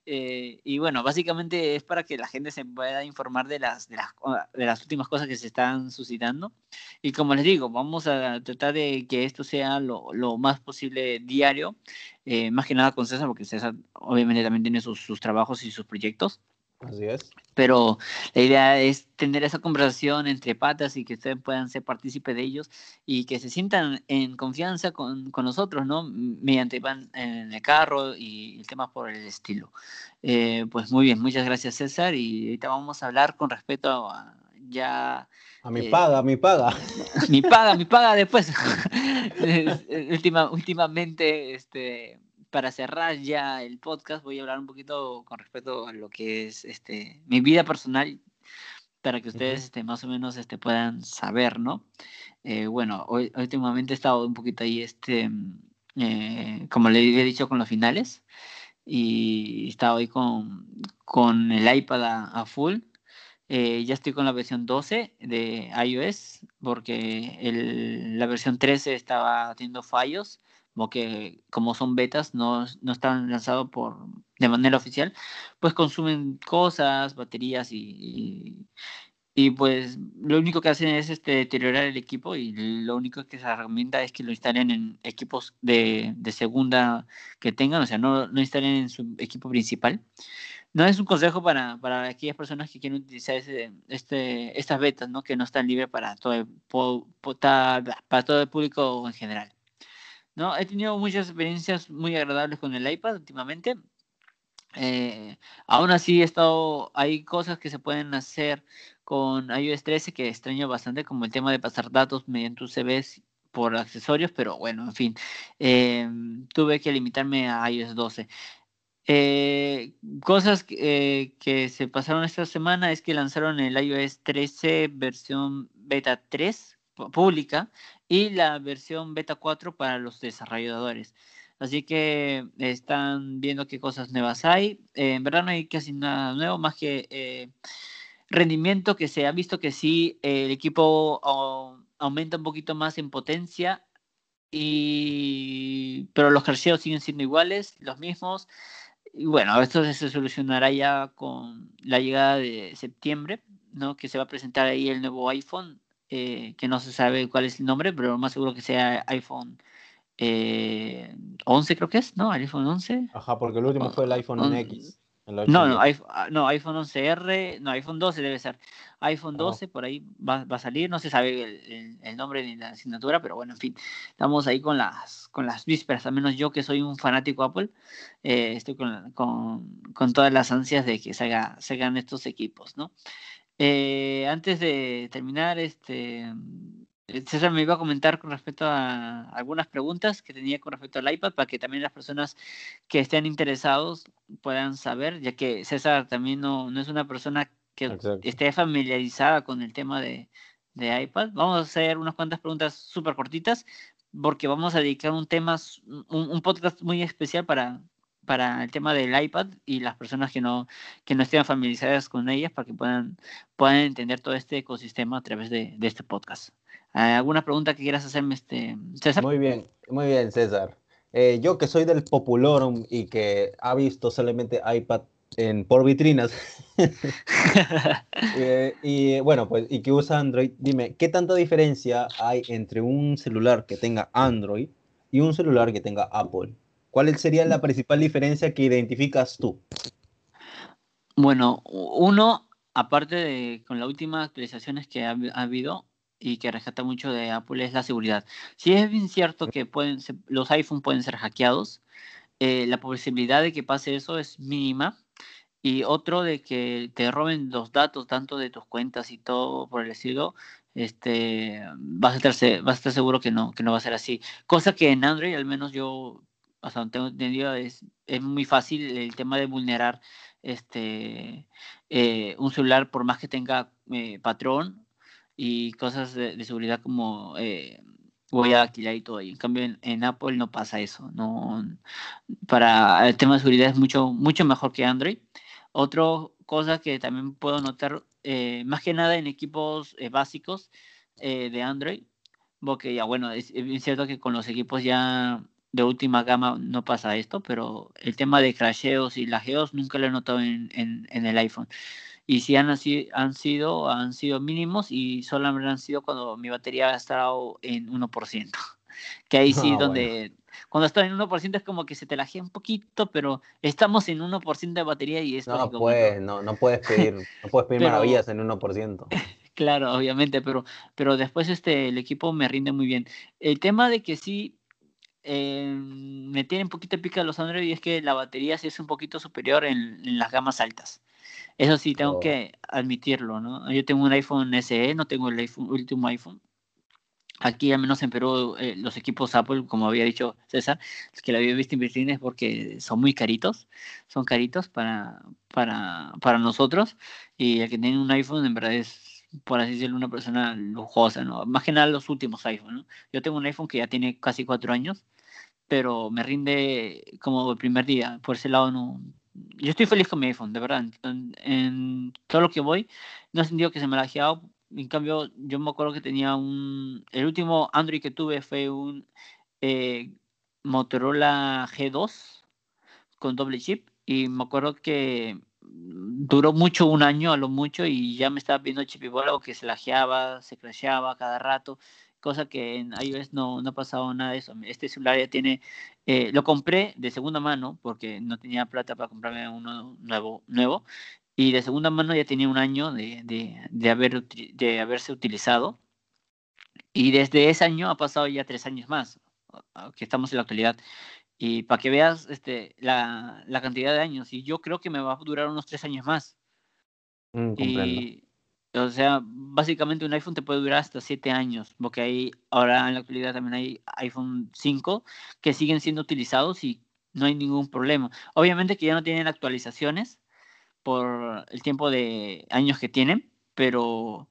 Eh, y bueno, básicamente es para que la gente se pueda informar de las, de las, de las últimas cosas que se están suscitando. Y como les digo, vamos a tratar de que esto sea lo, lo más posible diario, eh, más que nada con César, porque César obviamente también tiene sus, sus trabajos y sus proyectos. Así es. Pero la idea es tener esa conversación entre patas y que ustedes puedan ser partícipes de ellos y que se sientan en confianza con, con nosotros, ¿no? Mediante van en el carro y el tema por el estilo. Eh, pues muy bien, muchas gracias César y ahorita vamos a hablar con respecto a ya... A mi paga, a mi paga. Mi paga, mi paga después. Última, últimamente, este, para cerrar ya el podcast, voy a hablar un poquito con respecto a lo que es este, mi vida personal, para que ustedes este, más o menos este, puedan saber, ¿no? Eh, bueno, hoy, últimamente he estado un poquito ahí, este, eh, como le he dicho, con los finales, y he estado ahí con, con el iPad a, full. Eh, ya estoy con la versión 12 de iOS porque el, la versión 13 estaba teniendo fallos como que como son betas, no, no están lanzados por de manera oficial, pues consumen cosas, baterías y, y, pues lo único que hacen es este, deteriorar el equipo y lo único que se recomienda es que lo instalen en equipos de, de segunda que tengan, o sea, no, no instalen en su equipo principal. No es un consejo para, para aquellas personas que quieren utilizar ese, este, estas betas, ¿no? que no están libres para todo el, para todo el público en general. No, he tenido muchas experiencias muy agradables con el iPad últimamente. Eh, aún así, he estado, hay cosas que se pueden hacer con iOS 13 que extraño bastante, como el tema de pasar datos mediante UCBs por accesorios, pero bueno, en fin, eh, tuve que limitarme a iOS 12. Eh, cosas que, que se pasaron esta semana es que lanzaron el iOS 13 versión beta 3 pública y la versión beta 4 para los desarrolladores. Así que están viendo qué cosas nuevas hay. Eh, en verdad no hay casi nada nuevo, más que eh, rendimiento que se ha visto que sí, el equipo aumenta un poquito más en potencia, y, pero los crasheos siguen siendo iguales, los mismos. Y bueno, esto se solucionará ya con la llegada de septiembre, ¿no? que se va a presentar ahí el nuevo iPhone eh, que no se sabe cuál es el nombre, pero más seguro que sea iPhone eh, 11 creo que es, ¿no? iPhone 11. Ajá, porque el último fue el iPhone X. no, no, iPhone, ah, no, iPhone 11R, no, iPhone 12 debe ser. iPhone 12 por ahí va, va, a salir, no se sabe el, el, nombre ni la asignatura, pero bueno, en fin, estamos ahí con las, con las vísperas, al menos yo que soy un fanático Apple, eh, estoy con, con, con, todas las ansias de que se hagan estos equipos, ¿no? Eh, antes de terminar, este, eh, César me iba a comentar con respecto a algunas preguntas que tenía con respecto al iPad para que también las personas que estén interesados puedan saber, ya que César también no, no es una persona que esté familiarizada con el tema de, de, iPad. Vamos a hacer unas cuantas preguntas súper cortitas porque vamos a dedicar un tema, un, un, podcast muy especial para, para el tema del iPad y las personas que no, que no estén familiarizadas con ellas para que puedan, puedan entender todo este ecosistema a través de, de este podcast. ¿Alguna pregunta que quieras hacerme, este, César? Muy bien, muy bien, César. Eh, yo que soy del Populorum y que ha visto solamente iPad en, por vitrinas eh, y bueno, pues y que usa Android, dime, ¿qué tanta diferencia hay entre un celular que tenga Android y un celular que tenga Apple? ¿Cuál sería la principal diferencia que identificas tú? Bueno, uno, aparte de con las últimas actualizaciones que ha, ha habido, y que rescata mucho de Apple es la seguridad. Si es bien cierto que pueden los iPhone pueden ser hackeados, eh, la posibilidad de que pase eso es mínima. Y otro de que te roben los datos tanto de tus cuentas y todo por el estilo, este, vas a estar, vas a estar seguro que no, que no va a ser así. Cosa que en Android, al menos yo, donde tengo entendido, es, es muy fácil el tema de vulnerar este, eh, un celular por más que tenga eh, patrón y cosas de, seguridad como eh, voy a alquilar y todo. Y en cambio en, Apple no pasa eso. No, para el tema de seguridad es mucho, mucho mejor que Android. Otra cosa que también puedo notar, eh, más que nada en equipos básicos de Android, porque ya bueno, es cierto que con los equipos ya de última gama no pasa esto, pero el tema de crasheos y lajeos nunca lo he notado en, en, en el iPhone y si han, han sido, han sido mínimos y solamente han sido cuando mi batería ha estado en 1%. Que ahí sí, ah, donde cuando está en 1% es como que se te lajea un poquito, pero estamos en 1% de batería y es no, pues, no, no puedes pedir, no puedes pedir maravillas en 1%. Claro, obviamente, pero, pero después este, el equipo me rinde muy bien. El tema de que sí eh, me tiene un poquito pica los Android y es que la batería sí es un poquito superior en, en las gamas altas. Eso sí, tengo oh. que admitirlo, ¿no? Yo tengo un iPhone SE, no tengo el iPhone, último iPhone. Aquí, al menos en Perú, eh, los equipos Apple, como había dicho César, que la había visto en es porque son muy caritos, son caritos para, para, para nosotros. Y el que tiene un iPhone, en verdad, es, por así decirlo, una persona lujosa, ¿no? Más que nada los últimos iPhone, ¿no? Yo tengo un iPhone que ya tiene casi cuatro años, pero me rinde como el primer día. Por ese lado, no, yo estoy feliz con mi iPhone, de verdad. En, todo lo que voy, no he sentido que se me ha lajeado. En cambio, yo me acuerdo que tenía un. El último Android que tuve fue un eh, Motorola G2 con doble chip. Y me acuerdo que duró mucho, un año a lo mucho, y ya me estaba viendo chip y bola, o que se lajeaba, se crasheaba cada rato cosa que en iOS no, no ha pasado nada de eso. Este celular ya tiene, eh, lo compré de segunda mano porque no tenía plata para comprarme uno nuevo, nuevo y de segunda mano ya tenía un año de, de, de, haber, de haberse utilizado y desde ese año ha pasado ya tres años más, que estamos en la actualidad. Y para que veas este, la, la cantidad de años, y yo creo que me va a durar unos tres años más. Mm, y, o sea, básicamente un iPhone te puede durar hasta 7 años, porque hay, ahora en la actualidad también hay iPhone 5 que siguen siendo utilizados y no hay ningún problema. Obviamente que ya no tienen actualizaciones por el tiempo de años que tienen, pero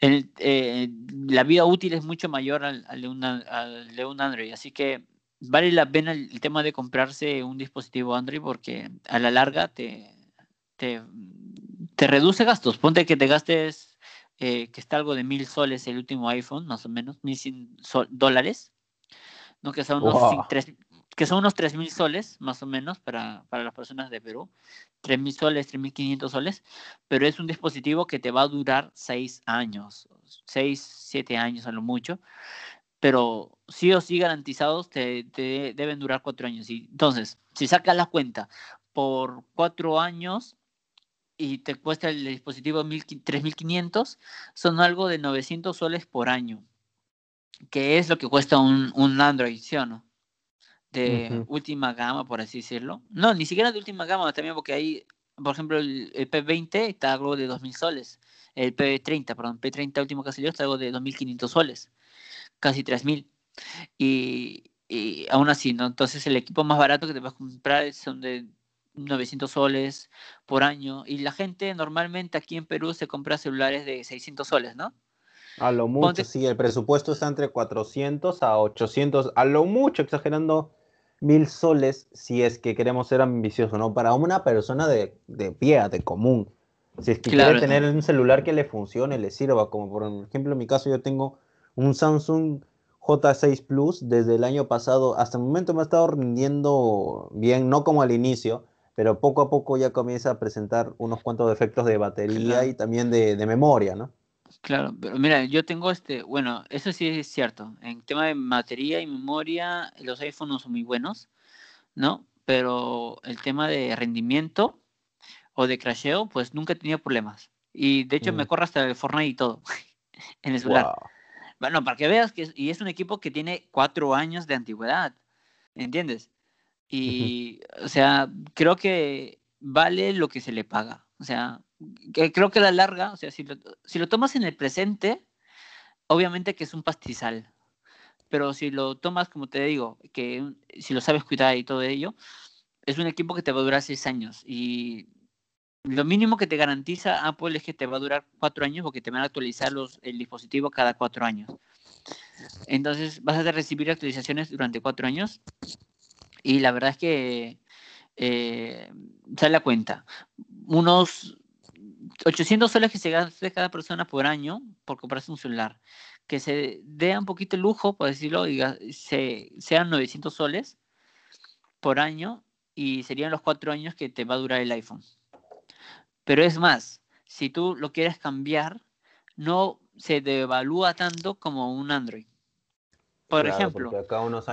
el, eh, la vida útil es mucho mayor al, de al, de un Android, así que vale la pena el, tema de comprarse un dispositivo Android porque a la larga te te reduce gastos. Ponte que te gastes, eh, que está algo de mil soles el último iPhone, más o menos, mil cien dólares, ¿no? Que son unos, tres, que son unos tres mil soles, más o menos, para, para las personas de Perú. Tres mil soles, tres mil quinientos soles, pero es un dispositivo que te va a durar seis años. 6, 7 años a lo mucho, pero sí o sí garantizados te, deben durar 4 años. Y, entonces, si sacas la cuenta por 4 años y te cuesta el dispositivo 3.500, son algo de 900 soles por año, que es lo que cuesta un, un Android, ¿sí o no? De última gama, por así decirlo. No, ni siquiera de última gama, también porque hay por ejemplo, el, P20 está algo de 2.000 soles. El P30, perdón, P30 último que salió está algo de 2.500 soles. Casi 3.000. Y, y aún así, ¿no? Entonces el equipo más barato que te vas a comprar son de 900 soles por año. Y la gente normalmente aquí en Perú se compra celulares de 600 soles, ¿no? A lo mucho, sí, el presupuesto está entre 400 a 800, a lo mucho, exagerando mil soles si es que queremos ser ambiciosos, ¿no? Para una persona de, de pie, de común. Si es que quiere tener un celular que le funcione, le sirva, como por ejemplo en mi caso yo tengo un Samsung J6 Plus desde el año pasado, hasta el momento me ha estado rindiendo bien, no como al inicio, pero poco a poco ya comienza a presentar unos cuantos defectos de batería y también de, de memoria, ¿no? Claro, pero mira, yo tengo este, bueno, eso sí es cierto. En tema de batería y memoria, los iPhones son muy buenos, ¿no? Pero el tema de rendimiento o de crasheo, pues nunca he tenido problemas. Y de hecho me mm. corre hasta el Fortnite y todo en el celular. Bueno, para que veas que y es un equipo que tiene cuatro años de antigüedad, ¿entiendes? Y, o sea, creo que vale lo que se le paga. O sea, que creo que a la larga, o sea, si lo, si lo tomas en el presente, obviamente que es un pastizal. Pero si lo tomas, como te digo, que si lo sabes cuidar y todo ello, es un equipo que te va a durar seis años. Y lo mínimo que te garantiza Apple es que te va a durar cuatro años porque te van a actualizar los, el dispositivo cada cuatro años. Entonces vas a recibir actualizaciones durante cuatro años. Y la verdad es que eh, sale a cuenta. Unos 800 soles que se gaste cada persona por año por comprarse un celular. Que se dé un poquito el lujo, por decirlo, y se, sean 900 soles por año y serían los cuatro años que te va a durar el iPhone. Pero es más, si tú lo quieres cambiar, no se devalúa tanto como un Android. Por ejemplo,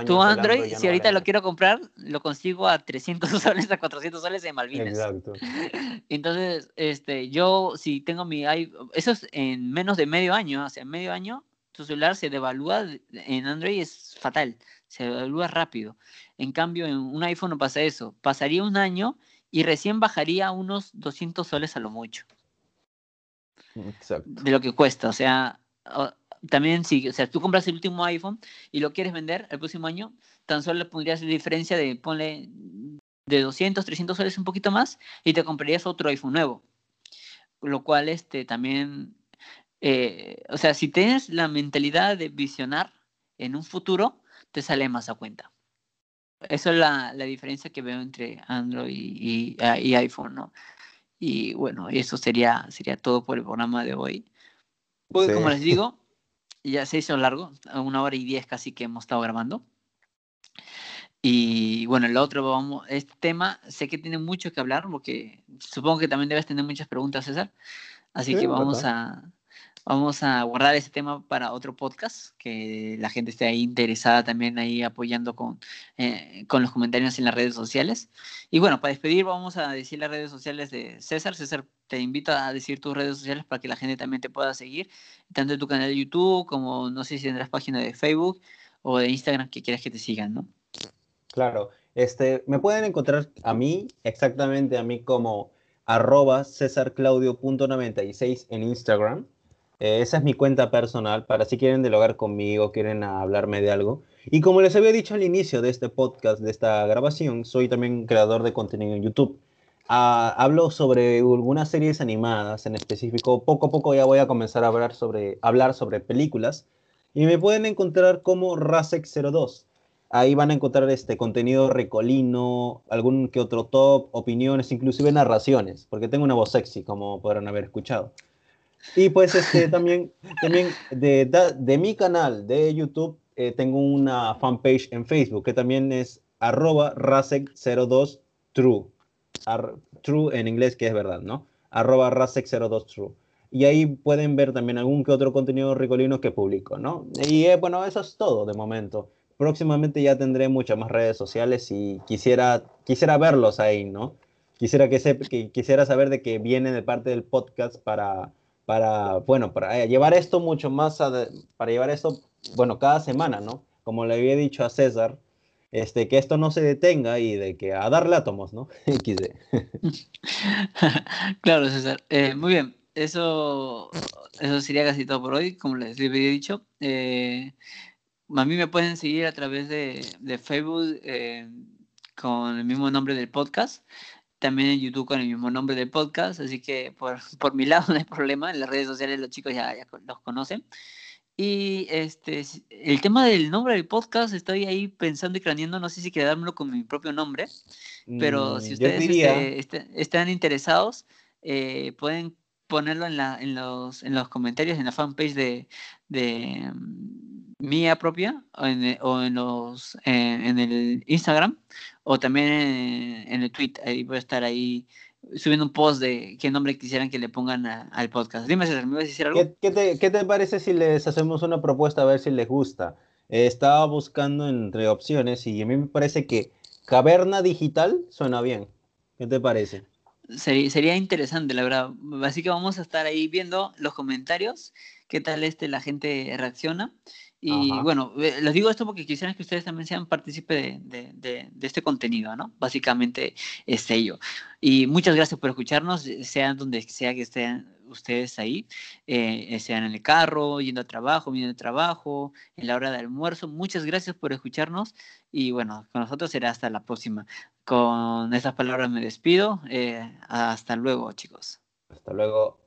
tu Android, si ahorita lo quiero comprar, lo consigo a 300 soles, a 400 soles en Malvinas. Exacto. Entonces, este, yo si tengo mi iPhone, eso es en menos de medio año, o sea, en medio año, tu celular se devalúa en Android, es fatal, se devalúa rápido. En cambio, en un iPhone no pasa eso. Pasaría un año y recién bajaría unos 200 soles a lo mucho. Exacto. De lo que cuesta, o sea, también si, o sea, tú compras el último iPhone y lo quieres vender el próximo año, tan solo le pondrías la diferencia de, ponle, de 200, 300 soles un poquito más y te comprarías otro iPhone nuevo. Lo cual, este, también, eh, o sea, si tienes la mentalidad de visionar en un futuro, te sale más a cuenta. Esa es la, la diferencia que veo entre Android y, y, iPhone, ¿no? Y bueno, eso sería, sería todo por el programa de hoy. Pues, como les digo, ya se hizo largo, una hora y diez casi que hemos estado grabando. Y bueno, el otro, vamos, este tema sé que tiene mucho que hablar, porque supongo que también debes tener muchas preguntas, César. Así que vamos a, Vamos a guardar ese tema para otro podcast, que la gente esté ahí interesada también ahí apoyando con, eh, con los comentarios en las redes sociales. Y bueno, para despedir vamos a decir las redes sociales de César. César, te invito a decir tus redes sociales para que la gente también te pueda seguir, tanto en tu canal de YouTube como no sé si tendrás página de Facebook o de Instagram que quieras que te sigan, ¿no? Claro, este, me pueden encontrar a mí, exactamente a mí como arroba cesarclaudio.96 en Instagram eh, esa es mi cuenta personal para si quieren dialogar conmigo, quieren hablarme de algo. Y como les había dicho al inicio de este podcast, de esta grabación, soy también creador de contenido en YouTube. Ah, hablo sobre algunas series animadas en específico. Poco a poco ya voy a comenzar a hablar sobre, hablar sobre películas. Y me pueden encontrar como Rasek02. Ahí van a encontrar este contenido recolino, algún que otro top, opiniones, inclusive narraciones, porque tengo una voz sexy, como podrán haber escuchado. Y pues este, también, también de, de, mi canal de YouTube eh, tengo una fanpage en Facebook que también es arroba rasek02true. true en inglés que es verdad, ¿no? Arroba rasek02true. y ahí pueden ver también algún que otro contenido ricolino que publico, ¿no? Y eh, bueno, eso es todo de momento. Próximamente ya tendré muchas más redes sociales y quisiera, quisiera verlos ahí, ¿no? Quisiera, que, se, que quisiera saber de que viene de parte del podcast para, para bueno, para llevar esto mucho más, para llevar esto, bueno, cada semana, ¿no? Como le había dicho a César, este, que esto no se detenga y de que a darle átomos, ¿no? claro, César. Eh, muy bien, eso, eso sería casi todo por hoy, como les había dicho. Eh, a mí me pueden seguir a través de, de Facebook eh, con el mismo nombre del podcast. También en YouTube con el mismo nombre del podcast. Así que por, por mi lado no hay problema. En las redes sociales los chicos ya, ya los conocen. Y este, el tema del nombre del podcast, estoy ahí pensando y craneando, no sé si quedármelo con mi propio nombre, pero si mm, ustedes este, este, están interesados, eh, pueden ponerlo en, la, en, los, en los comentarios, en la fanpage de, de mm, mía propia, o en, o en los, en el Instagram, o también en, en el tweet, ahí voy a estar ahí subiendo un post de qué nombre quisieran que le pongan al podcast. Dime, César, ¿me vas a decir algo? ¿Qué, te, ¿Qué, te, parece si les hacemos una propuesta a ver si les gusta? estaba buscando entre opciones y a mí me parece que Caverna Digital suena bien. ¿Qué te parece? Sería, sería interesante, la verdad. Así que vamos a estar ahí viendo los comentarios, qué tal este la gente reacciona. Y bueno, eh, les digo esto porque quisiera que ustedes también sean partícipes de, de, de, este contenido, ¿no? Básicamente es ello. Y muchas gracias por escucharnos, sean donde sea que estén ustedes ahí, eh, sean en el carro, yendo a trabajo, viniendo de trabajo, en la hora de almuerzo. Muchas gracias por escucharnos y bueno, con nosotros será hasta la próxima. Con estas palabras me despido. Eh, hasta luego, chicos. Hasta luego.